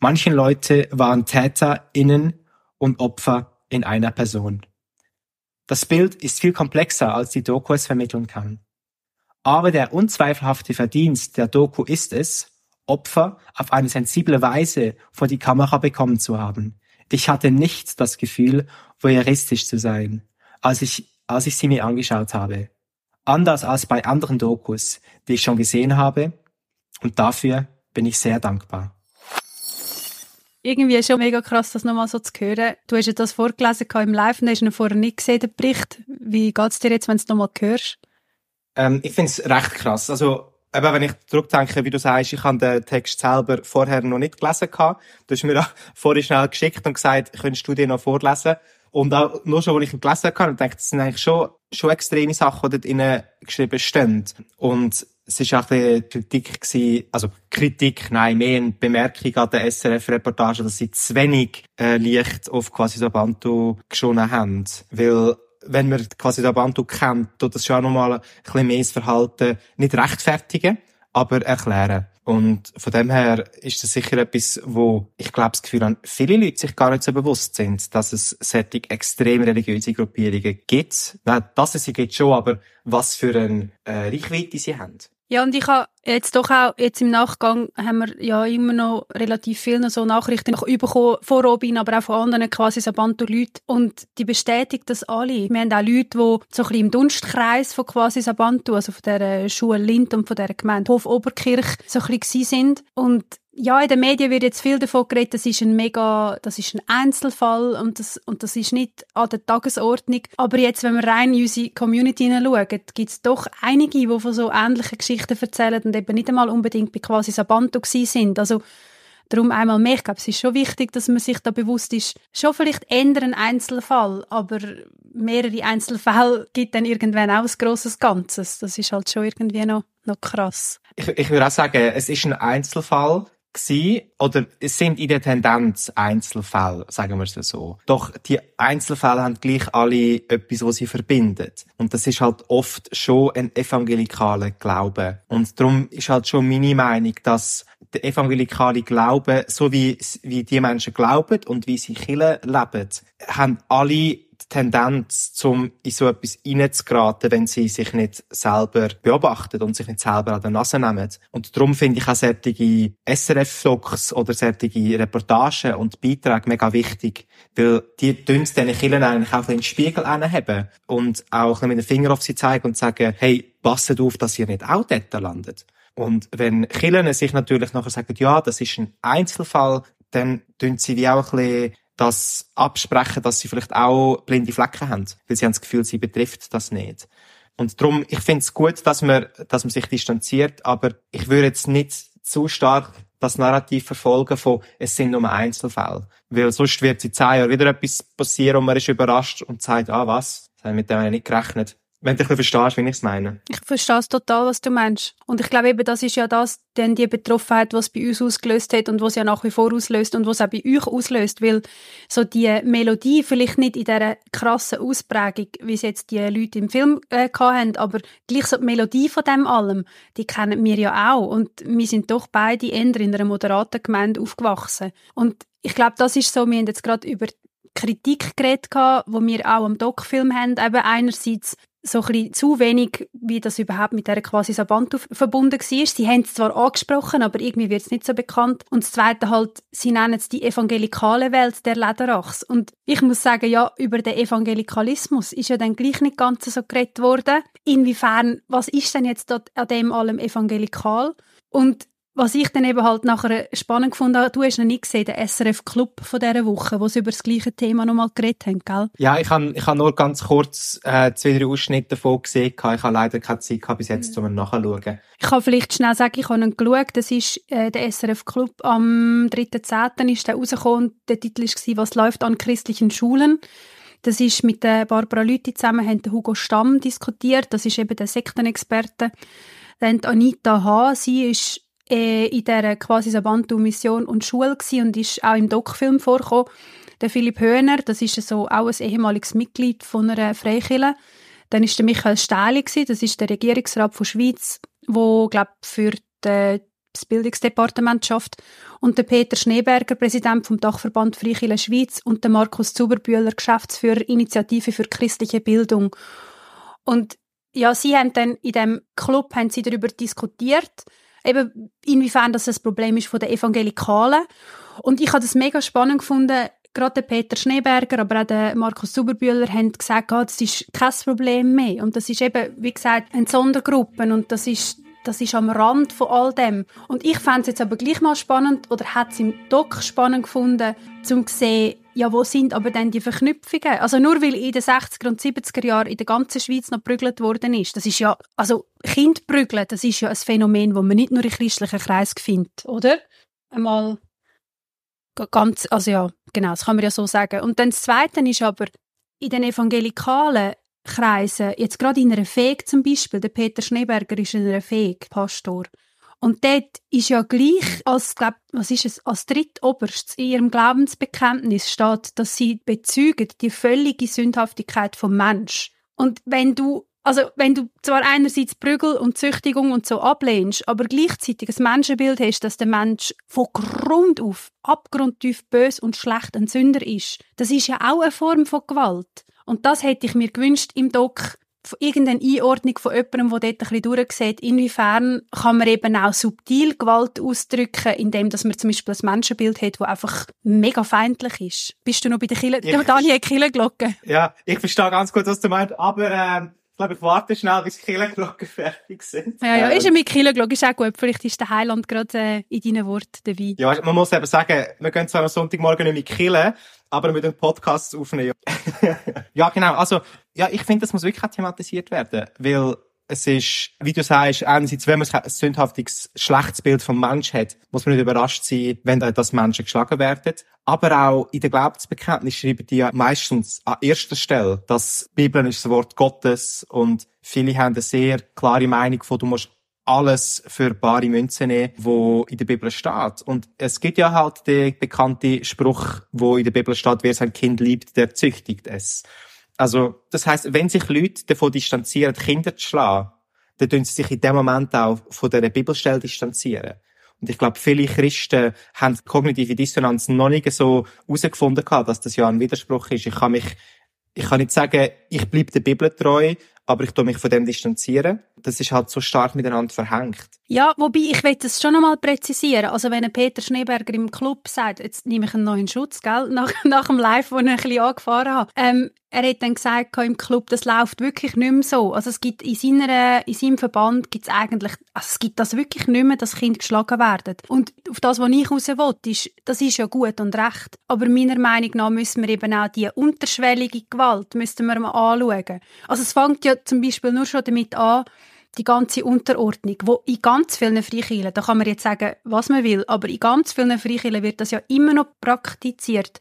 Manche Leute waren TäterInnen und Opfer in einer Person. Das Bild ist viel komplexer, als die Doku es vermitteln kann. Aber der unzweifelhafte Verdienst der Doku ist es, Opfer auf eine sensible Weise vor die Kamera bekommen zu haben. Ich hatte nicht das Gefühl, voyeuristisch zu sein, als ich, als ich sie mir angeschaut habe. Anders als bei anderen Dokus, die ich schon gesehen habe. Und dafür bin ich sehr dankbar. Irgendwie ist schon mega krass, das nochmal so zu hören. Du hast ja das vorgelesen im Live und hast ihn vorher nicht gesehen, den Bericht. Wie geht's dir jetzt, wenn du es nochmal hörst? Ähm, ich finde es recht krass. Also, eben, wenn ich zurückdenke, wie du sagst, ich habe den Text selber vorher noch nicht gelesen gehabt. Du hast mir auch vorher schnell geschickt und gesagt, könntest du dir noch vorlesen? Und auch nur schon, als ich ihn gelesen habe, dachte, das sind eigentlich schon, schon extreme Sachen, die dort geschrieben stehen. Und es ist auch ein Kritik gewesen, also Kritik, nein, mehr eine Bemerkung an der SRF-Reportage, dass sie zu wenig äh, Licht auf quasi so Bantu geschonen haben. Weil wenn man quasi den Bantu kennt, tut das schon auch nochmal ein bisschen mehr das Verhalten nicht rechtfertigen, aber erklären. Und von dem her ist das sicher etwas, wo ich glaube, das Gefühl habe, viele Leute sich gar nicht so bewusst sind, dass es solche extrem religiöse Gruppierungen gibt. Nein, dass es sie gibt schon, aber was für eine äh, Reichweite sie haben. Ja, und ich habe jetzt doch auch, jetzt im Nachgang haben wir ja immer noch relativ viele so Nachrichten bekommen, von Robin, aber auch von anderen quasi Sabanto-Leuten. Und die bestätigt das alle. Wir haben auch Leute, die so ein bisschen im Dunstkreis von quasi Sabanto, also von der Schule Lind und von der Gemeinde Hof Oberkirch, so ein bisschen sind. Und ja, in den Medien wird jetzt viel davon geredet, das ist ein mega, das ist ein Einzelfall und das, und das ist nicht an der Tagesordnung. Aber jetzt, wenn wir rein in unsere Community hineinschauen, gibt es doch einige, die von so ähnlichen Geschichten erzählen und eben nicht einmal unbedingt bei quasi Sabanto sind. Also, Darum einmal mehr, ich glaube, es ist schon wichtig, dass man sich da bewusst ist, schon vielleicht ändern Einzelfall, aber mehrere Einzelfälle gibt dann irgendwann auch ein grosses Ganzes. Das ist halt schon irgendwie noch, noch krass. Ich, ich würde auch sagen, es ist ein Einzelfall, gewesen, oder es sind in der Tendenz Einzelfälle, sagen wir es so. Doch die Einzelfälle haben gleich alle etwas, was sie verbindet. Und das ist halt oft schon ein evangelikaler Glaube. Und darum ist halt schon meine Meinung, dass der evangelikale Glaube, so wie, wie die Menschen glauben und wie sie Kirche leben, haben alle Tendenz, zum in so etwas reinzugeraten, wenn sie sich nicht selber beobachten und sich nicht selber an der Nase nehmen. Und darum finde ich auch solche SRF-Vlogs oder solche Reportagen und Beiträge mega wichtig, weil die tun diesen Kindern eigentlich auch in den Spiegel haben und auch mit dem Finger auf sie zeigen und sagen, hey, passet auf, dass ihr nicht auch dort landet. Und wenn Killen sich natürlich nachher sagen, ja, das ist ein Einzelfall, dann tun sie wie auch ein bisschen das absprechen, dass sie vielleicht auch blinde Flecken haben, weil sie haben das Gefühl, sie betrifft das nicht. Und darum, ich finde es gut, dass man, dass man sich distanziert, aber ich würde jetzt nicht zu stark das Narrativ verfolgen von, es sind nur Einzelfälle. Weil sonst wird in zehn Jahren wieder etwas passieren und man ist überrascht und sagt, ah was, das haben mit dem nicht gerechnet. Wenn du ein verstehst, wie ich es meine. Ich verstehe es total, was du meinst. Und ich glaube eben, das ist ja das, denn die Betroffenheit, was bei uns ausgelöst hat und was ja nach wie vor auslöst und was auch bei euch auslöst, weil so die Melodie vielleicht nicht in dieser krassen Ausprägung, wie es jetzt die Leute im Film äh, hatten, aber gleich so die Melodie von dem allem, die kennen wir ja auch und wir sind doch beide eher in einer moderaten Gemeinde aufgewachsen. Und ich glaube, das ist so, wir haben jetzt gerade über Kritik geredet, die wir auch am Doc-Film haben, eben einerseits so ein bisschen zu wenig, wie das überhaupt mit der quasi Sabantu verbunden war. Sie haben es zwar angesprochen, aber irgendwie wird es nicht so bekannt. Und das Zweite halt, sie nennen es die evangelikale Welt der Lederachs. Und ich muss sagen, ja, über den Evangelikalismus ist ja dann gleich nicht ganz so geredet worden. Inwiefern, was ist denn jetzt dort an dem allem evangelikal? Und was ich dann eben halt nachher spannend gefunden habe, du hast noch nicht gesehen, den SRF Club von dieser Woche, wo sie über das gleiche Thema nochmal geredet haben, gell? Ja, ich habe ich hab nur ganz kurz äh, zwei, drei Ausschnitte davon gesehen. Ich habe leider keine Zeit gehabt, bis jetzt, um nachzuschauen. Ich kann vielleicht schnell sagen, ich habe ihn geschaut. Das ist äh, der SRF Club am 3.10. ist der rausgekommen. Der Titel war «Was läuft an christlichen Schulen?» Das ist mit der Barbara Lüthi zusammen, haben Hugo Stamm diskutiert. Das ist eben der Sektenexperte. Dann Anita H., sie ist äh, in dieser quasi Sabantu-Mission und Schule und ist auch im Doc-Film vorgekommen. Der Philipp Höhner, das ist so auch ein ehemaliges Mitglied von einer Freikirche. Dann ist der Michael Stähli, das ist der Regierungsrat von Schweiz, wo glaub für die das Bildungsdepartement schafft, und der Peter Schneeberger, Präsident vom Dachverband Freikirche Schweiz und der Markus Zuberbühler, Geschäftsführer Initiative für christliche Bildung. Und ja, sie haben dann in dem Club haben sie darüber diskutiert, eben inwiefern das ein Problem ist von den Evangelikalen. Und ich habe das mega spannend gefunden. Gerade der Peter Schneeberger, aber auch der Markus Zuberbühler haben gesagt, ah, das ist kein Problem mehr. Und das ist eben, wie gesagt, eine Sondergruppe und das ist das ist am Rand von all dem. Und ich fände es jetzt aber gleich mal spannend, oder hat es im Doc spannend gefunden, zum zu sehen, ja, wo sind aber denn die Verknüpfungen? Also nur weil in den 60er und 70er Jahren in der ganzen Schweiz noch prügelt worden ist, das ist ja, also Kind prügeln, das ist ja ein Phänomen, das man nicht nur in christlichen Kreisen findet, oder? Einmal ganz, also ja, genau, das kann man ja so sagen. Und dann das Zweite ist aber, in den evangelikalen Kreisen, jetzt gerade in einer Feg zum Beispiel, der Peter Schneeberger ist in einer Feg Pastor. Und dort ist ja gleich als, glaub, was ist es, als drittoberst in ihrem Glaubensbekenntnis steht, dass sie bezeugen die völlige Sündhaftigkeit vom Mensch. Und wenn du, also wenn du zwar einerseits Prügel und Züchtigung und so ablehnst, aber gleichzeitig ein Menschenbild hast, dass der Mensch von Grund auf abgrundtief bös und schlecht ein Sünder ist, das ist ja auch eine Form von Gewalt. Und das hätte ich mir gewünscht im Doc, irgendeine Einordnung von jemandem, der dort ein bisschen durchsieht, inwiefern kann man eben auch subtil Gewalt ausdrücken, indem dass man zum Beispiel ein Menschenbild hat, das einfach mega feindlich ist. Bist du noch bei der Kille, ich, Daniel Killenglocke? Ja, ich verstehe ganz gut, was du meinst, aber ähm, ich glaube, ich warte schnell, bis die Killenglocken fertig sind. Ja, ja, ist ja mit Killenglocke, ist auch gut. Vielleicht ist der Heiland gerade äh, in deinen Worten dabei. Ja, man muss eben sagen, wir gehen zwar am Sonntagmorgen nicht mit Killen, aber mit dem Podcast aufnehmen. ja, genau. Also, ja, ich finde, das muss wirklich auch thematisiert werden, weil es ist, wie du sagst, einerseits, wenn man ein sündhaftiges, schlechtes Bild vom Mensch hat, muss man nicht überrascht sein, wenn da das Menschen geschlagen werden. Aber auch in der Glaubensbekenntnis schreiben die ja meistens an erster Stelle, dass Bibel ist das Wort Gottes und viele haben eine sehr klare Meinung von, du musst alles für bare Münze nehmen, wo in der Bibel steht. Und es gibt ja halt den bekannten Spruch, wo in der Bibel steht, wer sein Kind liebt, der züchtigt es. Also, das heißt, wenn sich Leute davon distanzieren, Kinder zu schlagen, dann tun sie sich in dem Moment auch von dieser Bibelstelle distanzieren. Und ich glaube, viele Christen haben kognitive Dissonanz noch nicht so herausgefunden, dass das ja ein Widerspruch ist. Ich kann mich, ich kann nicht sagen, ich bleibe der Bibel treu, aber ich tue mich von dem distanzieren. Das ist halt so stark miteinander verhängt. Ja, wobei ich will das schon nochmal präzisieren. Also wenn Peter Schneeberger im Club sagt, jetzt nehme ich einen neuen Schutz, gell, nach, nach dem Live, wo ich ein bisschen angefahren habe, ähm, er hat dann gesagt im Club, das läuft wirklich nicht mehr so. Also es gibt in, seiner, in seinem Verband gibt es eigentlich, also es gibt das wirklich nicht mehr, dass Kinder geschlagen werden. Und auf das, was ich raus will, ist, das ist ja gut und recht. Aber meiner Meinung nach müssen wir eben auch die unterschwellige Gewalt müssten wir mal anschauen. Also es fängt ja zum Beispiel nur schon damit an, die ganze Unterordnung, wo in ganz vielen Freikirchen, da kann man jetzt sagen, was man will, aber in ganz vielen Freikirchen wird das ja immer noch praktiziert,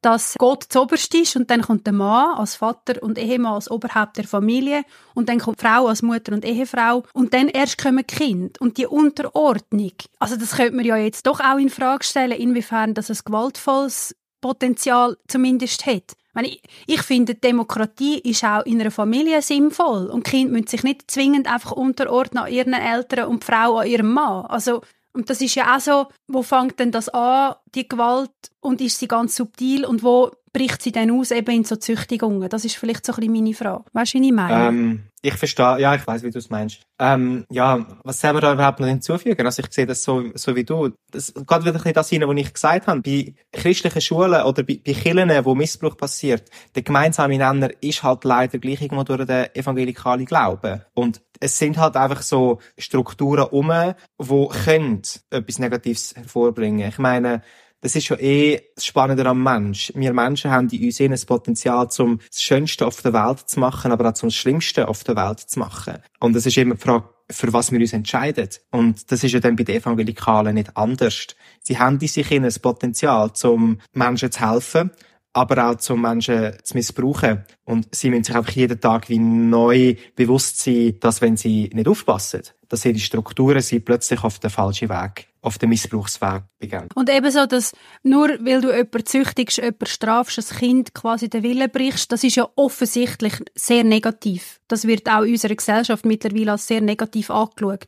dass Gott zoberst ist und dann kommt der Mann als Vater und Ehemann als Oberhaupt der Familie und dann kommt die Frau als Mutter und Ehefrau und dann erst kommen Kind und die Unterordnung. Also das könnte man ja jetzt doch auch in Frage stellen, inwiefern das ein gewaltvolles Potenzial zumindest hat. Ich, ich finde, Demokratie ist auch in einer Familie sinnvoll und Kinder müssen sich nicht zwingend einfach unterordnen an ihren Eltern und die Frau an ihrem Mann. Also und das ist ja auch so, wo fängt denn das an, die Gewalt, und ist sie ganz subtil und wo bricht sie dann aus eben in so Züchtigungen? Das ist vielleicht so ein bisschen meine Frage. Weißt du, wie ich meine? Ähm, ich verstehe, ja, ich weiß, wie du es meinst. Ähm, ja, was soll man da überhaupt noch hinzufügen? Also ich sehe das so, so wie du. Das geht wieder ein bisschen das hinein, was ich gesagt habe. Bei christlichen Schulen oder bei, bei Kirchen, wo Missbrauch passiert, der gemeinsame Nenner ist halt leider gleich irgendwo durch den evangelikalen Glauben. Und es sind halt einfach so Strukturen um, wo können etwas Negatives hervorbringen. Ich meine, das ist schon eh das Spannende am Mensch. Wir Menschen haben in uns eh ein Potenzial, zum das Schönste auf der Welt zu machen, aber auch zum Schlimmste auf der Welt zu machen. Und es ist immer die Frage, für was wir uns entscheiden. Und das ist ja dann bei den Evangelikalen nicht anders. Sie haben in sich ein Potenzial, zum Menschen zu helfen, aber auch zum Menschen zu missbrauchen. Und sie müssen sich einfach jeden Tag wie neu bewusst sein, dass wenn sie nicht aufpassen, dass ihre Strukturen sie plötzlich auf den falschen Weg. Auf den Missbrauchsweg begeben. Und ebenso, dass nur weil du jemanden züchtigst, jemanden strafst, ein Kind quasi den Willen brichst, das ist ja offensichtlich sehr negativ. Das wird auch in unserer Gesellschaft mittlerweile als sehr negativ angeschaut.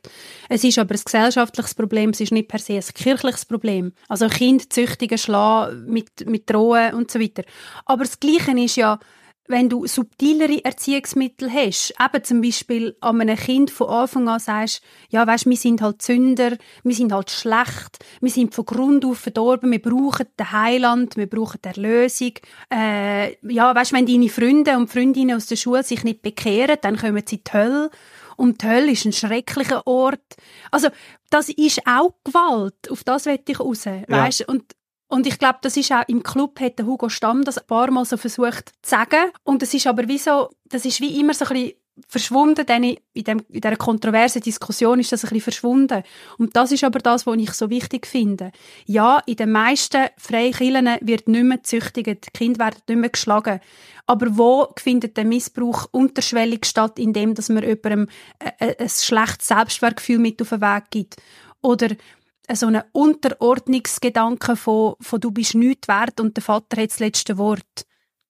Es ist aber ein gesellschaftliches Problem, es ist nicht per se ein kirchliches Problem. Also Kind züchtigen, schlagen, mit, mit drohen und so weiter. Aber das Gleiche ist ja, wenn du subtilere Erziehungsmittel hast, eben zum Beispiel an einem Kind von Anfang an sagst, ja, weißt, wir sind halt Sünder, wir sind halt schlecht, wir sind von Grund auf verdorben, wir brauchen den Heiland, wir brauchen die Erlösung. Äh, ja, weißt, wenn deine Freunde und Freundinnen aus der Schule sich nicht bekehren, dann kommen sie in die Hölle. Und die Hölle ist ein schrecklicher Ort. Also, das ist auch Gewalt. Auf das wette ich raus. Ja. Weißt? Und und ich glaube, das ist auch im Club hat Hugo Stamm das ein paar Mal so versucht zu sagen. Und es ist aber wie so, das ist wie immer so ein bisschen verschwunden, denn in, dem, in dieser kontroversen Diskussion ist das ein bisschen verschwunden. Und das ist aber das, was ich so wichtig finde. Ja, in den meisten Freikirchen wird nicht mehr gezüchtigt, die Kinder werden nicht mehr geschlagen. Aber wo findet der Missbrauch unterschwellig statt, indem dass man jemandem ein, ein, ein schlechtes Selbstwertgefühl mit auf den Weg gibt? Oder so einen Unterordnungsgedanke von, von du bist nichts wert und der Vater hat das letzte Wort.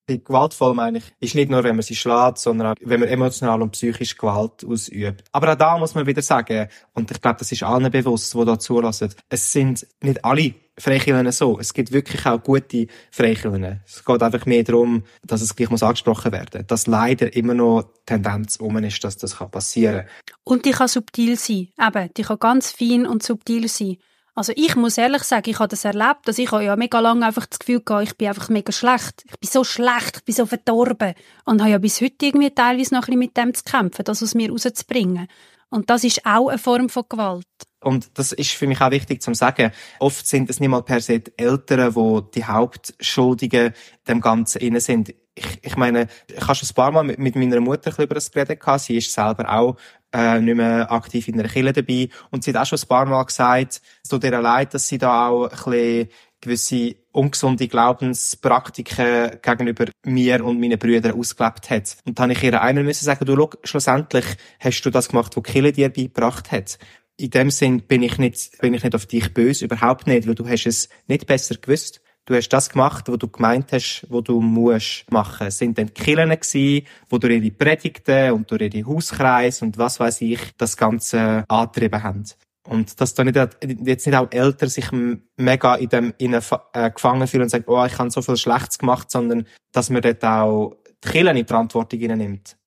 Die gewaltvoll meine ich, ist nicht nur, wenn man sie schlägt, sondern auch, wenn man emotional und psychisch Gewalt ausübt. Aber auch da muss man wieder sagen, und ich glaube, das ist allen bewusst, die da zulassen, es sind nicht alle Freikirchen so. Es gibt wirklich auch gute Freikirchen. Es geht einfach mehr darum, dass es gleich muss angesprochen werden dass leider immer noch Tendenz um ist, dass das passieren kann. Und die kann subtil sein. Eben, die kann ganz fein und subtil sein. Also ich muss ehrlich sagen, ich habe das erlebt, dass ich ja mega lange einfach das Gefühl gehabt, ich bin einfach mega schlecht. Ich bin so schlecht, ich bin so verdorben. Und habe ja bis heute irgendwie teilweise noch ein bisschen mit dem zu kämpfen, das aus mir rauszubringen. Und das ist auch eine Form von Gewalt. Und das ist für mich auch wichtig zu sagen. Oft sind es nicht mal per se die Eltern, die die Hauptschuldigen dem Ganzen inne sind. Ich, ich meine, ich habe schon ein paar Mal mit, mit meiner Mutter über das geredet. Sie ist selber auch äh, nicht mehr aktiv in einer Kirche dabei. Und sie hat auch schon ein paar Mal gesagt, es tut ihr leid, dass sie da auch ein bisschen gewisse ungesunde Glaubenspraktiken gegenüber mir und meinen Brüdern ausgelebt hat. Und dann habe ich ihr einmal müssen sagen, du, schau, schlussendlich hast du das gemacht, was Kille dir beigebracht hat. In dem Sinn bin ich nicht, bin ich nicht auf dich böse, überhaupt nicht, weil du hast es nicht besser gewusst. Du hast das gemacht, was du gemeint hast, was du musst machen. Es sind dann die gewesen, wo durch ihre Predigten und durch ihre Hauskreise und was weiß ich, das Ganze angetrieben haben. Und dass da nicht, jetzt nicht auch Eltern sich mega in dem, in äh, gefangen fühlen und sagen, oh, ich habe so viel Schlechtes gemacht, sondern dass man dort auch die Kirche in die Verantwortung nimmt.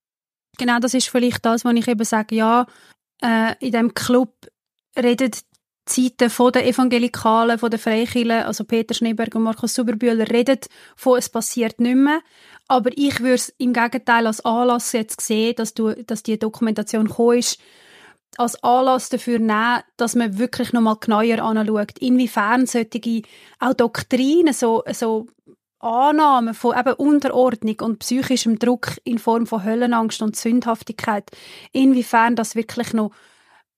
Genau, das ist vielleicht das, was ich eben sage, ja, äh, in dem Club redet Seiten von den Evangelikalen, von den Freikirchen, also Peter Schneeberg und Markus Suberbühler, redet von «Es passiert nicht mehr». Aber ich würde es im Gegenteil als Anlass jetzt sehen, dass, du, dass die Dokumentation gekommen ist, als Anlass dafür nehmen, dass man wirklich nochmal genauer anschaut, inwiefern solche auch Doktrinen, so, so Annahmen von eben Unterordnung und psychischem Druck in Form von Höllenangst und Sündhaftigkeit, inwiefern das wirklich noch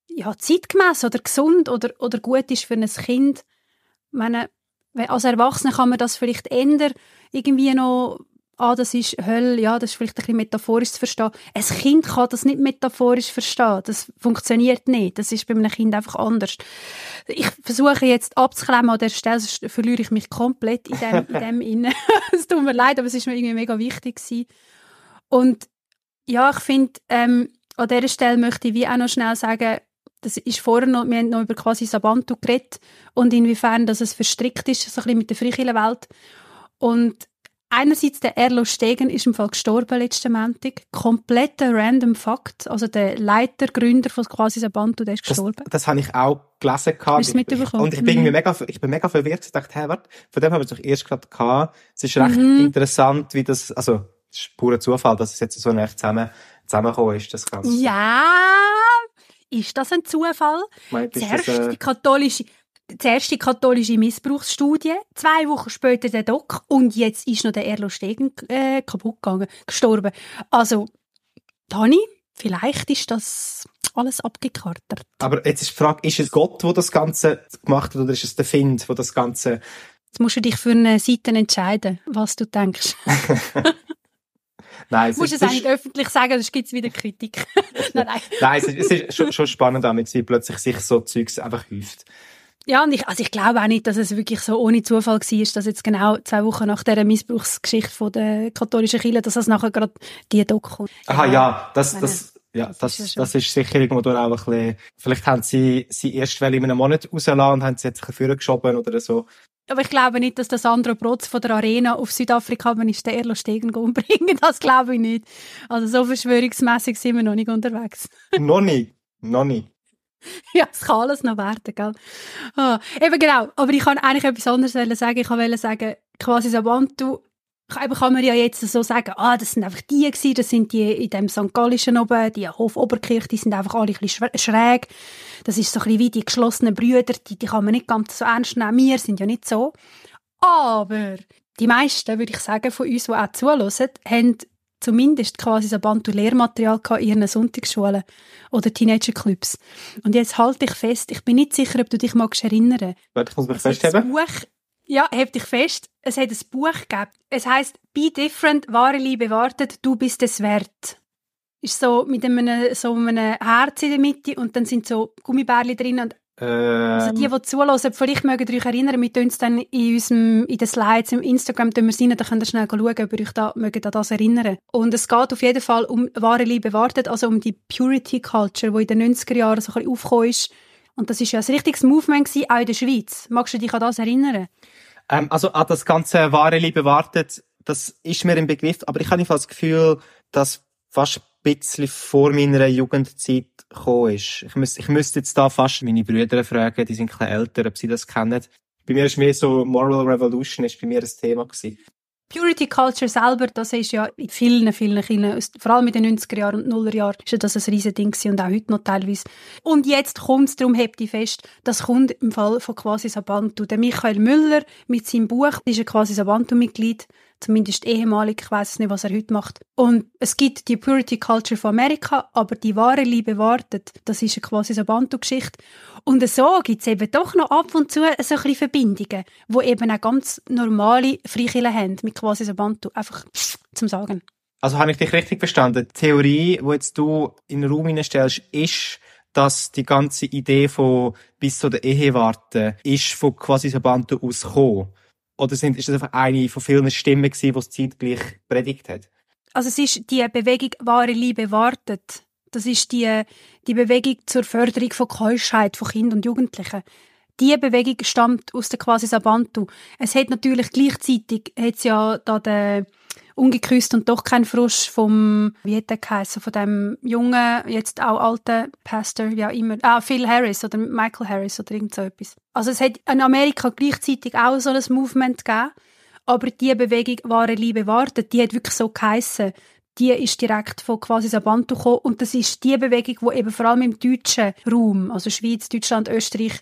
ja, zeitgemäß oder gesund oder, oder gut ist für ein Kind. Ich meine, als Erwachsener kann man das vielleicht ändern, irgendwie noch, ah, das ist Hölle, ja, das ist vielleicht ein bisschen metaphorisch zu verstehen. Ein Kind kann das nicht metaphorisch verstehen. Das funktioniert nicht. Das ist bei einem Kind einfach anders. Ich versuche jetzt abzuklemmen an der Stelle, sonst verliere ich mich komplett in dem, in dem Innen. es tut mir leid, aber es ist mir irgendwie mega wichtig gewesen. Und ja, ich finde, ähm, an dieser Stelle möchte ich wie auch noch schnell sagen, das ist vorher noch, wir haben noch über quasi Sabantu geredet und inwiefern dass es verstrickt ist, so ein bisschen mit der Freikirchenwelt. Und einerseits der Erlo Stegen ist im Fall gestorben letzten Montag. Kompletter random Fakt. Also der Leiter, Gründer von quasi Sabantu, der ist gestorben. Das, das habe ich auch gelesen. Hast du mitbekommen? Und ich bin, mhm. mega, ich bin mega verwirrt. Ich dachte, hey, warte, von dem haben wir es doch erst gerade gehabt. Es ist recht mhm. interessant, wie das, also, es ist purer Zufall, dass es jetzt so echt zusammen, zusammengekommen ist, das Ganze. Ja, ist das ein Zufall? Zuerst, das, äh... die katholische, zuerst die katholische Missbrauchsstudie, zwei Wochen später der Doc und jetzt ist noch der Erlo Stegen äh, kaputt gegangen, gestorben. Also, Dani, vielleicht ist das alles abgekartet. Aber jetzt ist die Frage, ist es Gott, der das Ganze gemacht hat oder ist es der Find, der das Ganze... Jetzt musst du dich für eine Seite entscheiden, was du denkst. Nein, es musst ist, es eigentlich öffentlich sagen, sonst gibt es wieder Kritik. nein, nein. nein, es ist, schon, schon spannend, damit sie plötzlich sich so Zeugs einfach häuft. Ja, und ich, also ich glaube auch nicht, dass es wirklich so ohne Zufall war, dass jetzt genau zwei Wochen nach dieser Missbrauchsgeschichte von der katholischen Kirche, dass das nachher gerade die Doku kommt. Aha, ja, das, das, ja, das das, ist das ist sicher irgendwo auch ein bisschen, vielleicht haben sie, sie erst in einem Monat rausgelassen und haben sie jetzt ein bisschen vorgeschoben oder so. Aber ich glaube nicht, dass das Sandro Protz von der Arena auf Südafrika, wenn ich den Erlo Stegen umbringen, das glaube ich nicht. Also so verschwörungsmässig sind wir noch nicht unterwegs. noch nicht, noch nicht. ja, es kann alles noch werden, gell? Ah, eben genau. Aber ich kann eigentlich etwas anderes sagen. Ich wollte sagen, quasi Sabantu, eben kann man ja jetzt so sagen, ah, das sind einfach die gewesen, das sind die in dem St. Gallischen oben, die Hof Oberkirch, die sind einfach alle ein bisschen schräg. Das ist so ein bisschen wie die geschlossenen Brüder, die, die kann man nicht ganz so ernst nehmen. Wir sind ja nicht so. Aber die meisten, würde ich sagen, von uns, die auch zuhören, haben zumindest quasi so Bantu-Lehrmaterial gehabt in ihren Sonntagsschulen oder Teenagerclubs. Und jetzt halte ich fest, ich bin nicht sicher, ob du dich magst erinnern. Warte, ich muss mich festheben. ja, heb dich fest. Es hat ein Buch gegeben. Es heißt Be Different, wahre Liebe wartet, du bist es wert. Ist so mit einem, so einem Herz in der Mitte und dann sind so Gummibärli drin und also die, Ähm, die zuhören, vielleicht mögen ihr euch erinnern, wir tun es dann in unserem, in den Slides, im Instagram tun wir es rein, dann könnt ihr schnell schauen, ob ihr euch da, mögt an das erinnern. Und es geht auf jeden Fall um wahre Liebe wartet, also um die Purity Culture, die in den 90er Jahren so ein bisschen aufgekommen ist. Und das ist ja ein richtiges Movement gewesen, auch in der Schweiz. Magst du dich an das erinnern? ähm, also an das ganze wahre Liebe wartet, das ist mir im Begriff, aber ich habe einfach das Gefühl, dass fast bisschen vor meiner Jugendzeit gekommen ist. Ich müsste, ich müsste jetzt da fast meine Brüder fragen, die sind ein bisschen älter, ob sie das kennen. Bei mir ist mehr so Moral Revolution ist bei mir ein Thema gewesen. Purity Culture selber, das ist ja in vielen, vielen Kindern, vor allem in den 90er Jahren und 0er Jahren, ist das ein riesen Ding und auch heute noch teilweise. Und jetzt kommt es, darum hebt die fest, das kommt im Fall von Quasi Sabantu. Der Michael Müller mit seinem Buch, ist ein Quasi Sabantu-Mitglied, zumindest ehemalig, ich weiß nicht, was er heute macht. Und es gibt die Purity Culture von Amerika, aber die wahre Liebe wartet, das ist eine Quasi Sabantu-Geschichte. Und so gibt es eben doch noch ab und zu so ein bisschen Verbindungen, wo eben auch ganz normale Freikirchen haben, mit quasi Sabantu. Einfach zum Sagen. Also habe ich dich richtig verstanden? Die Theorie, die jetzt du in den Raum hineinstellst, ist, dass die ganze Idee von bis zu der Ehe warten, ist von quasi Sabantu ausgekommen? Oder sind, ist das einfach eine von vielen Stimmen gewesen, die es zeitgleich predigt hat? Also es ist die Bewegung «Wahre Liebe wartet». Das ist die, die Bewegung zur Förderung von Keuschheit von Kindern und Jugendlichen. Die Bewegung stammt aus der quasi Sabantu. Es hat natürlich gleichzeitig hat's ja da den ungeküsst und doch kein Frosch vom, wie hat der geheißen, von dem jungen, jetzt auch alten Pastor, wie auch immer, ah, Phil Harris oder Michael Harris oder irgend so etwas. Also es hat in Amerika gleichzeitig auch so ein Movement gegeben, aber die Bewegung «Wahre Liebe wartet», die hat wirklich so geheissen. Die ist direkt von quasi Sabantu gekommen und das ist die Bewegung, die eben vor allem im deutschen Raum, also Schweiz, Deutschland, Österreich,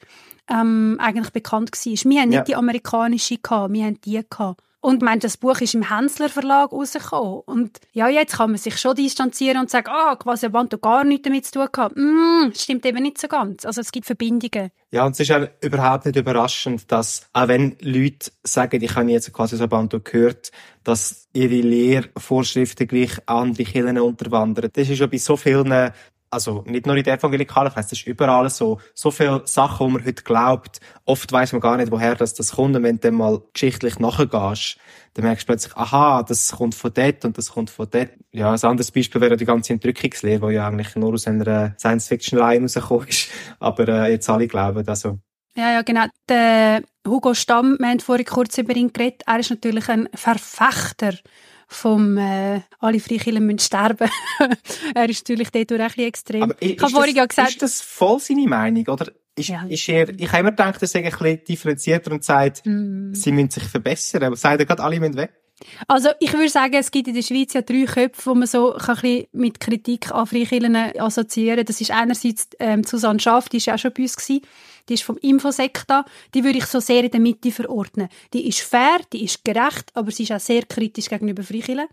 ähm, eigentlich bekannt war. Wir haben Ja. nicht die amerikanische gehabt, wir haben die gehabt. Und ich meine, das Buch ist im Hensler Verlag rausgekommen. Und ja, jetzt kann man sich schon distanzieren und sagen, ah, quasi Bantu gar nichts damit zu tun gehabt. Mm, stimmt eben nicht so ganz. Also es gibt Verbindungen. Ja, und es ist auch überhaupt nicht überraschend, dass, auch wenn Leute sagen, ich habe jetzt quasi Sabantu gehört, dass ihre Lehrvorschriften gleich andere Kirchen unterwandern. Das ist ja bei so vielen also nicht nur in der evangelikalen Kreis, das ist überall so. So viele Sachen, die man heute glaubt, oft weiß man gar nicht, woher das, das kommt. Und wenn du dann mal geschichtlich nachgehst, dann merkst du plötzlich, aha, das kommt von dort und das kommt von dort. Ja, ein anderes Beispiel wäre die ganze Entrückungslehre, die ja eigentlich nur aus einer Science-Fiction-Line rausgekommen ist. Aber äh, jetzt alle glauben, also Ja, ja, genau. Der Hugo Stamm, wir haben vorhin kurz über ihn geredet, er ist natürlich ein Verfechter vom äh, «Alle Freikirchen müssen sterben». er ist natürlich auch ein bisschen extrem. Aber i- ich habe ist vorhin das- ja gesagt, Ist das voll seine Meinung, oder? Ist, Ja. ist er, ich habe immer gedacht, er sei ein bisschen differenzierter und sagt, Mm. sie müssen sich verbessern. Aber sagt er gerade, alle müssen weg? Also ich würde sagen, es gibt in der Schweiz ja drei Köpfe, wo man so kann ein bisschen mit Kritik an Freikirchen assoziieren Das ist einerseits ähm, Susanne Schaff, die ist ja auch schon bei uns gewesen. Die ist vom Infosekta. Die würde ich so sehr in der Mitte verordnen. Die ist fair, die ist gerecht, aber sie ist auch sehr kritisch gegenüber Freikirchen.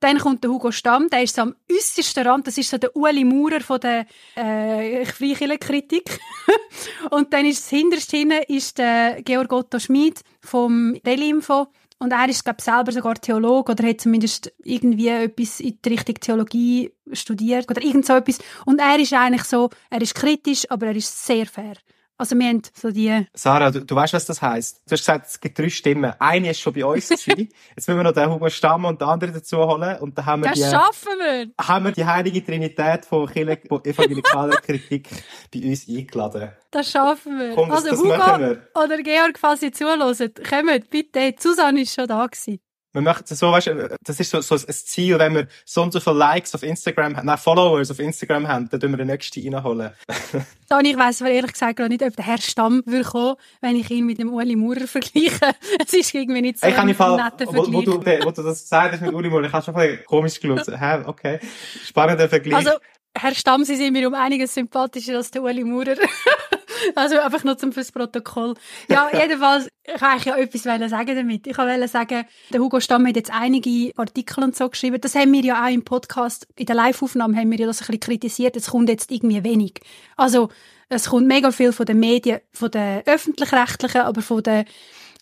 Dann kommt der Hugo Stamm, der ist so am äußersten Rand, das ist so der Ueli Maurer von der äh, Freikirchenkritik. Und dann ist das hinterste hinten ist der Georg Otto Schmid vom Delinfo. Und er ist, glaube ich, selber sogar Theologe oder hat zumindest irgendwie etwas in die Richtung Theologie studiert oder irgend so etwas. Und er ist eigentlich so, er ist kritisch, aber er ist sehr fair. Also wir haben so die... Sarah, du, du weißt, was das heisst. Du hast gesagt, es gibt drei Stimmen. Eine ist schon bei uns gewesen. Jetzt müssen wir noch den Hugo Stamm und den anderen dazu holen. Und dann haben wir Das die, schaffen wir! haben wir die heilige Trinität von, Kirche, von evangelikaler Kritik bei uns eingeladen. Das schaffen wir. Komm, das, also das Hugo wir. oder Georg, falls ihr zuhört, kommt bitte. Susanne ist schon da gewesen. Wir möchten so, weißt, das ist so, so ein Ziel, wenn wir so und so viele Likes auf Instagram, nein, Followers auf Instagram haben, dann tun wir den nächsten reinholen. Dann, ich weiss aber ehrlich gesagt gar nicht, ob der Herr Stamm würde kommen, wenn ich ihn mit dem Uli Maurer vergleiche. Es ist irgendwie nicht so ich ein Fall, netter wo, wo, Vergleich. du, wo du das gesagt hast mit Uli Moore, ich habe schon ein bisschen komisch geschaut. Hä, okay. Spannender Vergleich. Also, Herr Stamm, Sie sind mir um einiges sympathischer als der Uli Maurer. also einfach nur zum fürs Protokoll. Ja, jedenfalls, ich wollte eigentlich ja etwas wollen sagen damit. Ich wollte sagen, der Hugo Stamm hat jetzt einige Artikel und so geschrieben. Das haben wir ja auch im Podcast, in der Live-Aufnahme haben wir ja das ein bisschen kritisiert. Es kommt jetzt irgendwie wenig. Also, es kommt mega viel von den Medien, von den öffentlich-rechtlichen, aber von den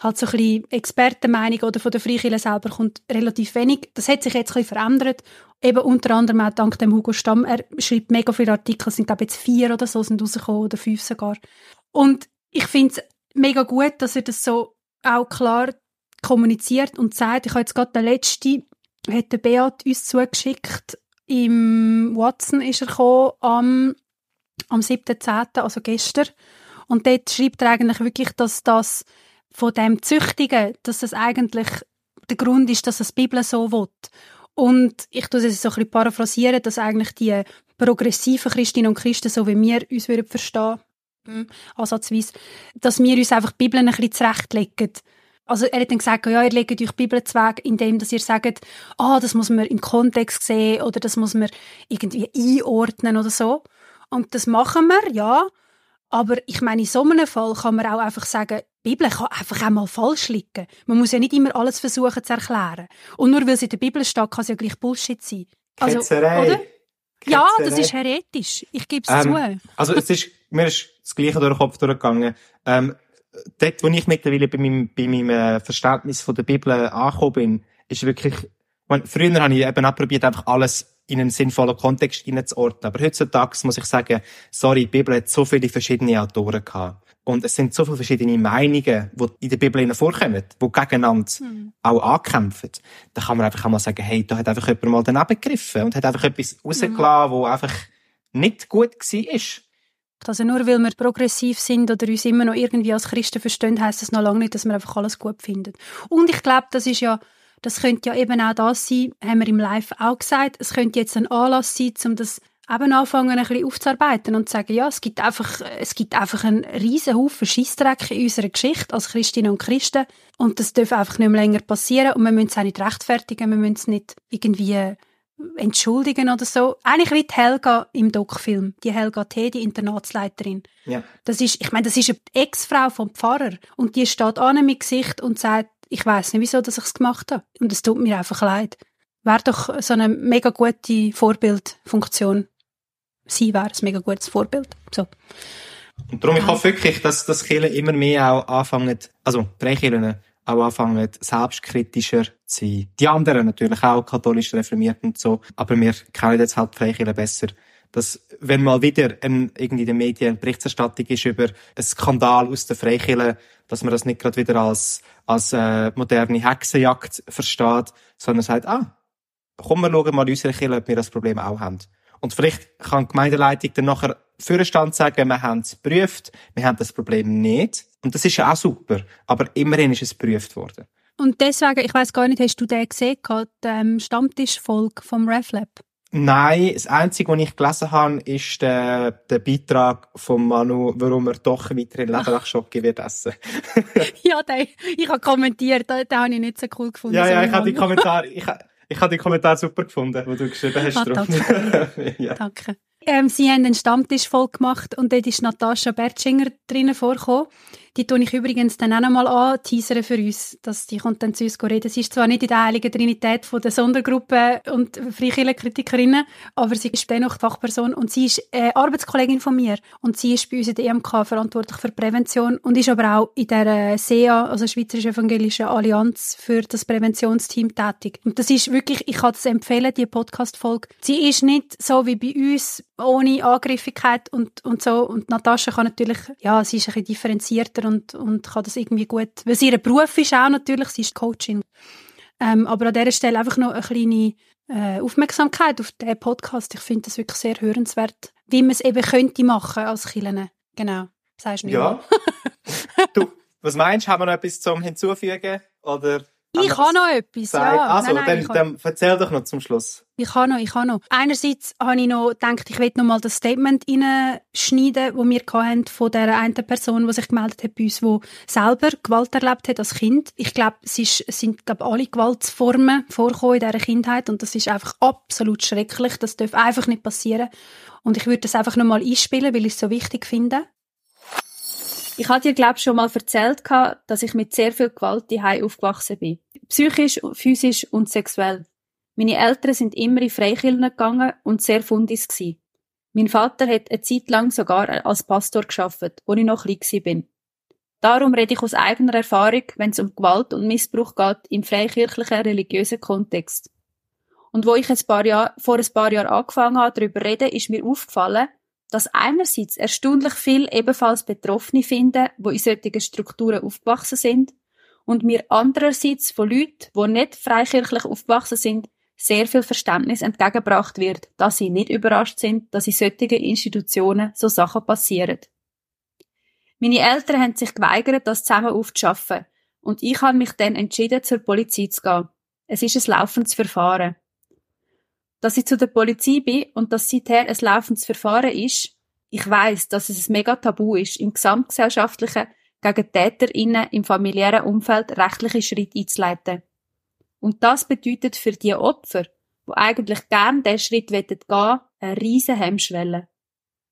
halt so ein bisschen Expertenmeinung oder von der Freikirche selber kommt relativ wenig. Das hat sich jetzt ein bisschen verändert. Eben unter anderem auch dank dem Hugo Stamm. Er schreibt mega viele Artikel, es sind glaube ich jetzt vier oder so sind rausgekommen oder fünf sogar. Und ich finde es mega gut, dass er das so auch klar kommuniziert und sagt. Ich habe jetzt gerade den letzten, hat der Beat uns zugeschickt. Im Watson ist er gekommen, am, am 7.10., also gestern. Und dort schreibt er eigentlich wirklich, dass das von dem Züchtigen, dass das eigentlich der Grund ist, dass es die Bibel so will. Und ich tue es so ein bisschen paraphrasieren, dass eigentlich die progressiven Christinnen und Christen, so wie wir uns würden verstehen, hm, ansatzweise, dass wir uns einfach die Bibel ein bisschen zurechtlegen. Also er hat dann gesagt, ja, ihr legt euch die Bibel zweck, indem dass ihr sagt, ah, das muss man im Kontext sehen oder das muss man irgendwie einordnen oder so. Und das machen wir, ja. Aber ich meine, in so einem Fall kann man auch einfach sagen, die Bibel kann einfach auch mal falsch liegen. Man muss ja nicht immer alles versuchen zu erklären. Und nur weil es in der Bibel steht, kann es ja gleich Bullshit sein. Also, Ketzerei. oder? Ja, das Ketzerei. ist heretisch. Ich gebe es Ähm, zu. Also es ist, mir ist das Gleiche durch den Kopf durchgegangen. Ähm, dort, wo ich mittlerweile bei meinem, bei meinem äh, Verständnis von der Bibel angekommen bin, ist wirklich, ich meine, früher habe ich eben auch probiert, einfach alles in einen sinnvollen Kontext hineinzuordnen. Aber heutzutage muss ich sagen, sorry, die Bibel hat so viele verschiedene Autoren gehabt. Und es sind so viele verschiedene Meinungen, die in der Bibel hinein vorkommen, die gegeneinander auch ankämpfen. Da kann man einfach auch mal sagen, hey, da hat einfach jemand mal daneben gegriffen und hat einfach etwas rausgelassen, wo einfach nicht gut war. Also nur weil wir progressiv sind oder uns immer noch irgendwie als Christen verstehen, heisst das noch lange nicht, dass wir einfach alles gut finden. Und ich glaube, das ist ja, das könnte ja eben auch das sein, haben wir im Live auch gesagt, es könnte jetzt ein Anlass sein, um das eben anfangen, ein bisschen aufzuarbeiten und zu sagen, ja, es gibt einfach, es gibt einfach einen riesen Haufen Scheissdreck in unserer Geschichte als Christinnen und Christen und das darf einfach nicht mehr länger passieren und wir müssen es auch nicht rechtfertigen, wir müssen es nicht irgendwie entschuldigen oder so. Eigentlich wie die Helga im Doc-Film. Die Helga T., die Internatsleiterin. Ja. Das ist, ich meine, das ist eine Ex-Frau vom Pfarrer. Und die steht an mit Gesicht und sagt, ich weiß nicht, wieso, dass ich es gemacht habe. Und es tut mir einfach leid. Wäre doch so eine mega gute Vorbildfunktion. Sie wäre ein mega gutes Vorbild. So. Und darum, ich hoffe wirklich, dass das Kirchen immer mehr auch anfangen, also Freikirchen auch anfangen, selbstkritischer zu sein. Die anderen natürlich auch, katholisch reformiert und so. Aber wir kennen jetzt halt Freikirchen besser. Dass, wenn mal wieder ein, irgendwie in den Medien eine Berichterstattung ist über einen Skandal aus der Freikirche, dass man das nicht gerade wieder als, als äh, moderne Hexenjagd versteht, sondern sagt, ah, komm, wir schauen mal unsere Kirche, ob wir das Problem auch haben. Und vielleicht kann die Gemeindeleitung dann nachher für den Stand sagen, wir haben es geprüft, wir haben das Problem nicht. Und das ist ja auch super. Aber immerhin ist es geprüft worden. Und deswegen, ich weiß gar nicht, hast du den gesehen, gehabt, ähm, Stammtischfolge vom RefLab? Nein, das Einzige, was ich gelesen habe, ist der, der Beitrag von Manu, warum er doch weiterhin Leberachschocke wird essen. ja, den, ich habe kommentiert, den, den habe ich nicht so cool gefunden. ja, ja, ich habe die. Kommentare, ich, ich habe die Kommentare super gefunden, die du geschrieben hast. Ah, drauf. ja. Danke. Ähm, sie haben einen Stammtisch voll gemacht und dort ist Natascha Bertschinger drinnen vorgekommen. Die tue ich übrigens dann auch nochmal an, teasern für uns, dass die kommt dann zu uns reden. Sie ist zwar nicht in der heiligen Trinität von der Sondergruppe und Freikirchenkritikerinnen, aber sie ist dennoch Fachperson und sie ist äh, Arbeitskollegin von mir und sie ist bei uns in der EMK verantwortlich für Prävention und ist aber auch in der SEA, also Schweizerische Evangelische Allianz für das Präventionsteam tätig. Und das ist wirklich, ich kann es empfehlen, die Podcast-Folge. Sie ist nicht so wie bei uns ohne Angriffigkeit und, und so und Natascha kann natürlich, ja, sie ist ein bisschen differenzierter und, und kann das irgendwie gut, weil sie ihr Beruf ist auch natürlich, sie ist Coaching. Ähm, aber an dieser Stelle einfach noch eine kleine äh, Aufmerksamkeit auf den Podcast. Ich finde das wirklich sehr hörenswert, wie man es eben könnte machen als Killen. Genau. Sagst du nicht? Ja. du, was meinst du? Haben wir noch etwas zum Hinzufügen? Oder ich habe noch etwas, ja. Also, nein, nein, dann, dann erzähl doch noch zum Schluss. Ich habe noch, ich habe noch. Einerseits habe ich noch gedacht, ich will noch mal das Statement reinschneiden, das wir hatten von der einen Person, die sich gemeldet hat bei uns, die selber Gewalt erlebt hat als Kind. Ich glaube, es, ist, es sind glaube alle Gewaltsformen vorgekommen in dieser Kindheit und das ist einfach absolut schrecklich. Das darf einfach nicht passieren. Und ich würde das einfach noch mal einspielen, weil ich es so wichtig finde. Ich hatte dir, glaube schon mal erzählt, dass ich mit sehr viel Gewalt daheim aufgewachsen bin. Psychisch, physisch und sexuell. Meine Eltern sind immer in Freikirchen gegangen und sehr fundis gsi. Mein Vater hat eine Zeit lang sogar als Pastor geschafft, wo ich noch klein bin. Darum rede ich aus eigener Erfahrung, wenn es um Gewalt und Missbrauch geht im freikirchlichen religiösen Kontext. Und wo ich ein paar Jahr, vor ein paar Jahren angefangen habe, darüber reden, ist mir aufgefallen, dass einerseits erstaunlich viel ebenfalls Betroffene finden, wo in solchen Strukturen aufgewachsen sind, und mir andererseits von Leuten, die nicht freikirchlich aufgewachsen sind, sehr viel Verständnis entgegengebracht wird, dass sie nicht überrascht sind, dass in solchen Institutionen so Sachen passieren. Meine Eltern haben sich geweigert, das zusammen aufzuschaffen, und ich habe mich dann entschieden, zur Polizei zu gehen. Es ist ein laufendes Verfahren dass ich zu der Polizei bin und dass seither ein laufendes Verfahren ist. Ich weiß, dass es ein mega Tabu ist, im gesamtgesellschaftlichen gegen TäterInnen im familiären Umfeld rechtliche Schritte einzuleiten. Und das bedeutet für die Opfer, die eigentlich gern diesen Schritt gehen wollen, eine riesen Hemmschwelle.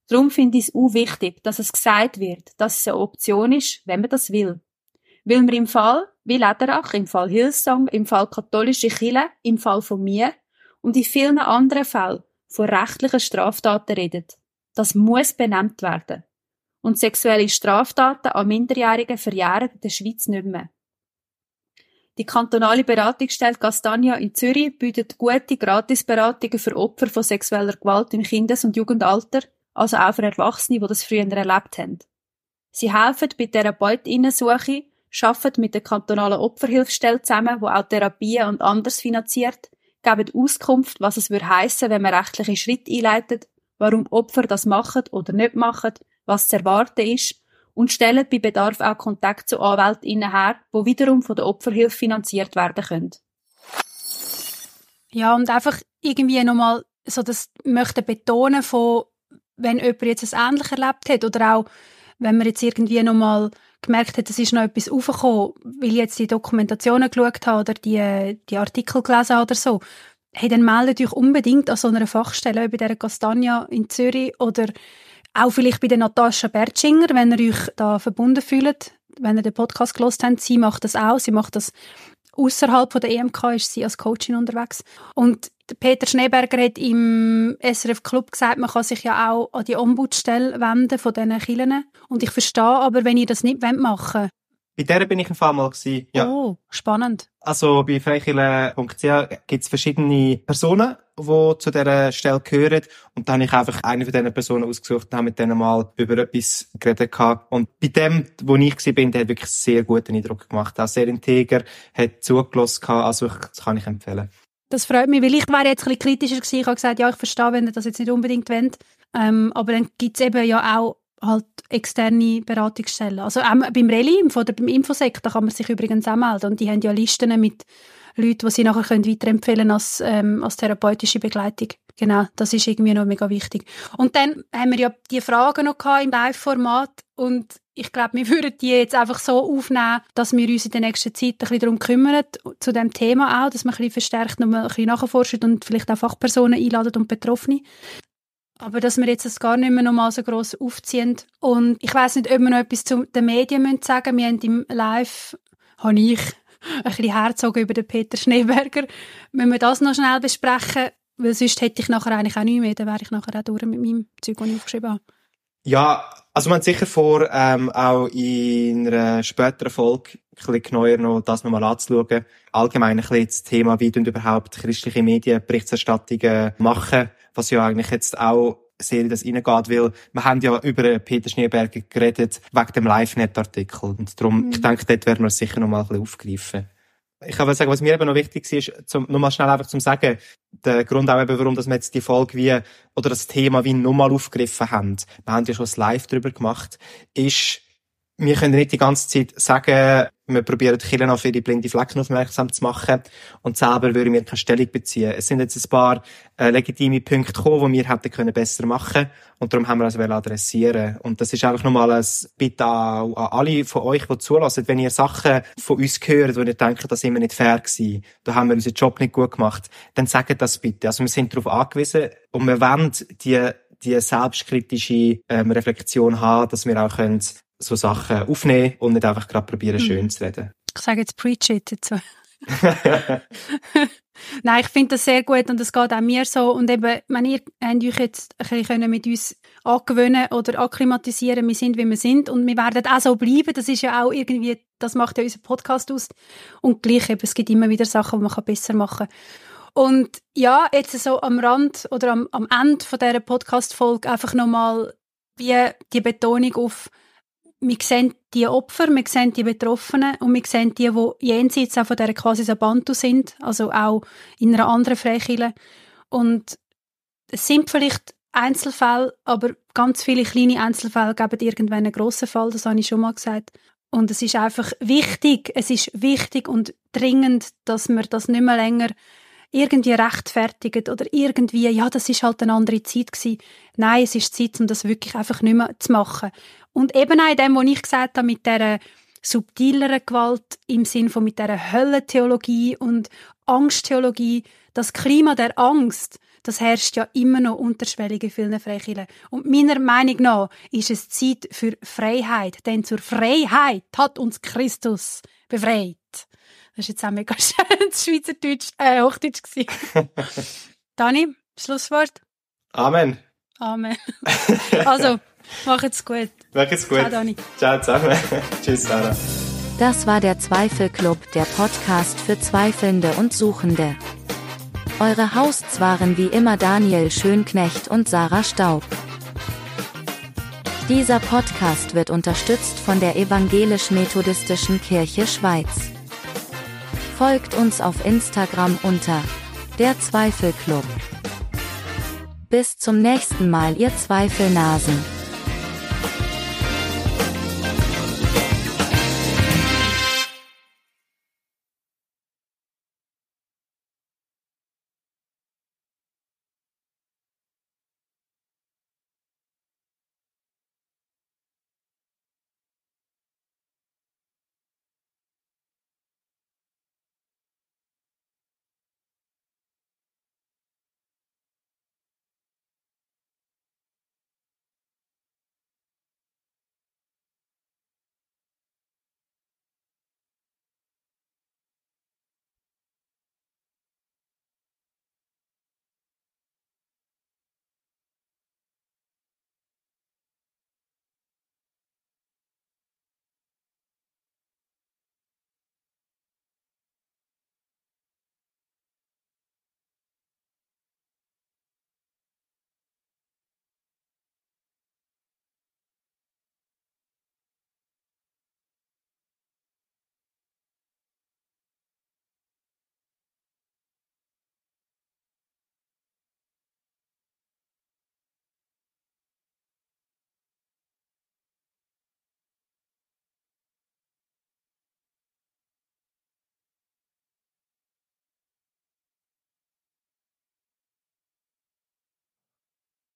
Darum finde ich es auch wichtig, dass es gesagt wird, dass es eine Option ist, wenn man das will. Weil wir im Fall, wie Lederach, im Fall Hillsong, im Fall katholische Kirche, im Fall von mir, und in vielen anderen Fällen von rechtlichen Straftaten redet. Das muss benannt werden. Und sexuelle Straftaten an Minderjährigen verjähren in der Schweiz nicht mehr. Die kantonale Beratungsstelle Castagna in Zürich bietet gute Gratisberatungen für Opfer von sexueller Gewalt im Kindes- und Jugendalter, also auch für Erwachsene, die das früher erlebt haben. Sie helfen bei Therapeutinnensuche, arbeiten mit der kantonalen Opferhilfsstelle zusammen, wo auch Therapien und anders finanziert, geben Auskunft, was es würde heissen, wenn man rechtliche Schritte einleitet, warum Opfer das machen oder nicht machen, was zu erwarten ist und stellen bei Bedarf auch Kontakt zu Anwältinnen her, wo wiederum von der Opferhilfe finanziert werden können. Ja, und einfach irgendwie nochmal so das möchte betonen von, wenn jemand jetzt ein ähnliches erlebt hat oder auch, wenn man jetzt irgendwie nochmal gemerkt hat, es ist noch etwas aufgekommen, weil ich jetzt die Dokumentationen geschaut habe oder die, die Artikel gelesen habe oder so, hey, dann meldet euch unbedingt an so einer Fachstelle, bei der Castagna in Zürich oder auch vielleicht bei der Natascha Bertschinger, wenn ihr euch da verbunden fühlt, wenn ihr den Podcast gelost habt. Sie macht das auch, sie macht das außerhalb der EMK, ist sie als Coachin unterwegs. Und Peter Schneeberger hat im SRF Club gesagt, man kann sich ja auch an die Ombudsstelle wenden von diesen Kirchen. Und ich verstehe aber, wenn ihr das nicht machen wollt, bei der bin ich ein paar Mal gewesen. Ja. Oh, spannend. Also bei freikirche.ch gibt es verschiedene Personen, die zu dieser Stelle gehören. Und da habe ich einfach eine von diesen Personen ausgesucht und habe mit denen mal über etwas geredet. Und bei dem, wo ich war, der hat wirklich sehr guten Eindruck gemacht. Auch sehr integer, hat zugelassen. Also das kann ich empfehlen. Das freut mich, weil ich wäre jetzt ein bisschen kritischer gewesen. Ich habe gesagt, ja, ich verstehe, wenn ihr das jetzt nicht unbedingt wollt. Ähm, aber dann gibt es eben ja auch halt externe Beratungsstellen. Also auch beim Relim oder beim Infosec, da kann man sich übrigens auch melden. Und die haben ja Listen mit Leuten, die sie nachher können weiterempfehlen als, ähm, als therapeutische Begleitung. Genau, das ist irgendwie noch mega wichtig. Und dann haben wir ja die Fragen noch im Live-Format und ich glaube, wir würden die jetzt einfach so aufnehmen, dass wir uns in der nächsten Zeit ein bisschen darum kümmern, zu dem Thema auch, dass wir ein bisschen verstärkt noch ein bisschen nachforschen und vielleicht auch Fachpersonen einladen und Betroffene. Aber dass wir jetzt das gar nicht mehr nochmal so gross aufziehen. Und ich weiß nicht, ob wir noch etwas zu den Medien müssen sagen Wir haben im Live, habe ich ein bisschen herzogen über den Peter Schneeberger. Müssen wir das noch schnell besprechen? Weil sonst hätte ich nachher eigentlich auch nichts mehr, dann wäre ich nachher auch durch mit meinem Zeug, das ich aufgeschrieben habe. Ja, also man hat sicher vor, ähm, auch in einer späteren Folge ein bisschen genauer noch das nochmal anzuschauen. Allgemein ein bisschen das Thema, wie überhaupt christliche Medien Berichterstattungen machen, was ja eigentlich jetzt auch sehr in das reingeht, weil wir haben ja über Peter Schneeberger geredet, wegen dem Live-Net-Artikel. Und darum, mhm. ich denke, dort werden wir es sicher nochmal ein bisschen aufgreifen. Ich kann sagen, was mir eben noch wichtig ist, zum, nochmal schnell einfach zum sagen, der Grund auch eben, warum dass wir jetzt die Folge wie, oder das Thema wie nochmal aufgegriffen haben, wir haben ja schon ein Live drüber gemacht, ist, wir können nicht die ganze Zeit sagen, wir probieren die Kirchen auf ihre blinde Flecken aufmerksam zu machen und selber würden wir keine Stellung beziehen. Es sind jetzt ein paar äh, legitime Punkte gekommen, die wir hätten können besser machen und darum haben wir das adressieren Und das ist einfach nochmal ein Bitte an, an alle von euch, die zulassen, wenn ihr Sachen von uns hört, wo ihr denkt, das sind wir nicht fair gewesen, da haben wir unseren Job nicht gut gemacht, dann sagt das bitte. Also wir sind darauf angewiesen und wir wollen die die selbstkritische ähm, Reflexion haben, dass wir auch können so Sachen aufnehmen und nicht einfach gerade probieren, mhm. schön zu reden. Ich sage jetzt Preach it dazu. Nein, ich finde das sehr gut und es geht auch mir so. Und eben, wenn ihr habt euch jetzt ein bisschen mit uns angewöhnen oder akklimatisieren, wir sind, wie wir sind und wir werden auch so bleiben. Das ist ja auch irgendwie, das macht ja unser Podcast aus. Und gleich eben, es gibt immer wieder Sachen, die man besser machen kann. Und ja, jetzt so am Rand oder am, am Ende von dieser Podcast-Folge einfach nochmal wie die Betonung auf wir sehen die Opfer, wir sehen die Betroffenen und wir sehen die, die jenseits auch von dieser quasi Sabantu sind, also auch in einer anderen Freikirche. Und es sind vielleicht Einzelfälle, aber ganz viele kleine Einzelfälle geben irgendwann einen grossen Fall, das habe ich schon mal gesagt. Und es ist einfach wichtig, es ist wichtig und dringend, dass wir das nicht mehr länger irgendwie rechtfertigt oder irgendwie, ja, das ist halt eine andere Zeit gewesen. Nein, es ist Zeit, um das wirklich einfach nicht mehr zu machen. Und eben auch in dem, was ich gesagt habe, mit dieser subtileren Gewalt im Sinn von mit dieser Höllentheologie und Angsttheologie, das Klima der Angst, das herrscht ja immer noch unterschwellig in vielen Freikirchen. Und meiner Meinung nach ist es Zeit für Freiheit, denn zur Freiheit hat uns Christus befreit. Das ist jetzt auch mega schön Schweizerdeutsch, äh, Hochdeutsch gewesen. Dani, Schlusswort? Amen. Amen. also, Mach jetzt gut. Mach jetzt gut. Ciao, Dani. Ciao zusammen. Tschüss, Sarah. Das war der Zweifelclub, der Podcast für Zweifelnde und Suchende. Eure Hosts waren wie immer Daniel Schönknecht und Sarah Staub. Dieser Podcast wird unterstützt von der Evangelisch-Methodistischen Kirche Schweiz. Folgt uns auf Instagram unter der Zweifelclub. Bis zum nächsten Mal, ihr Zweifelnasen.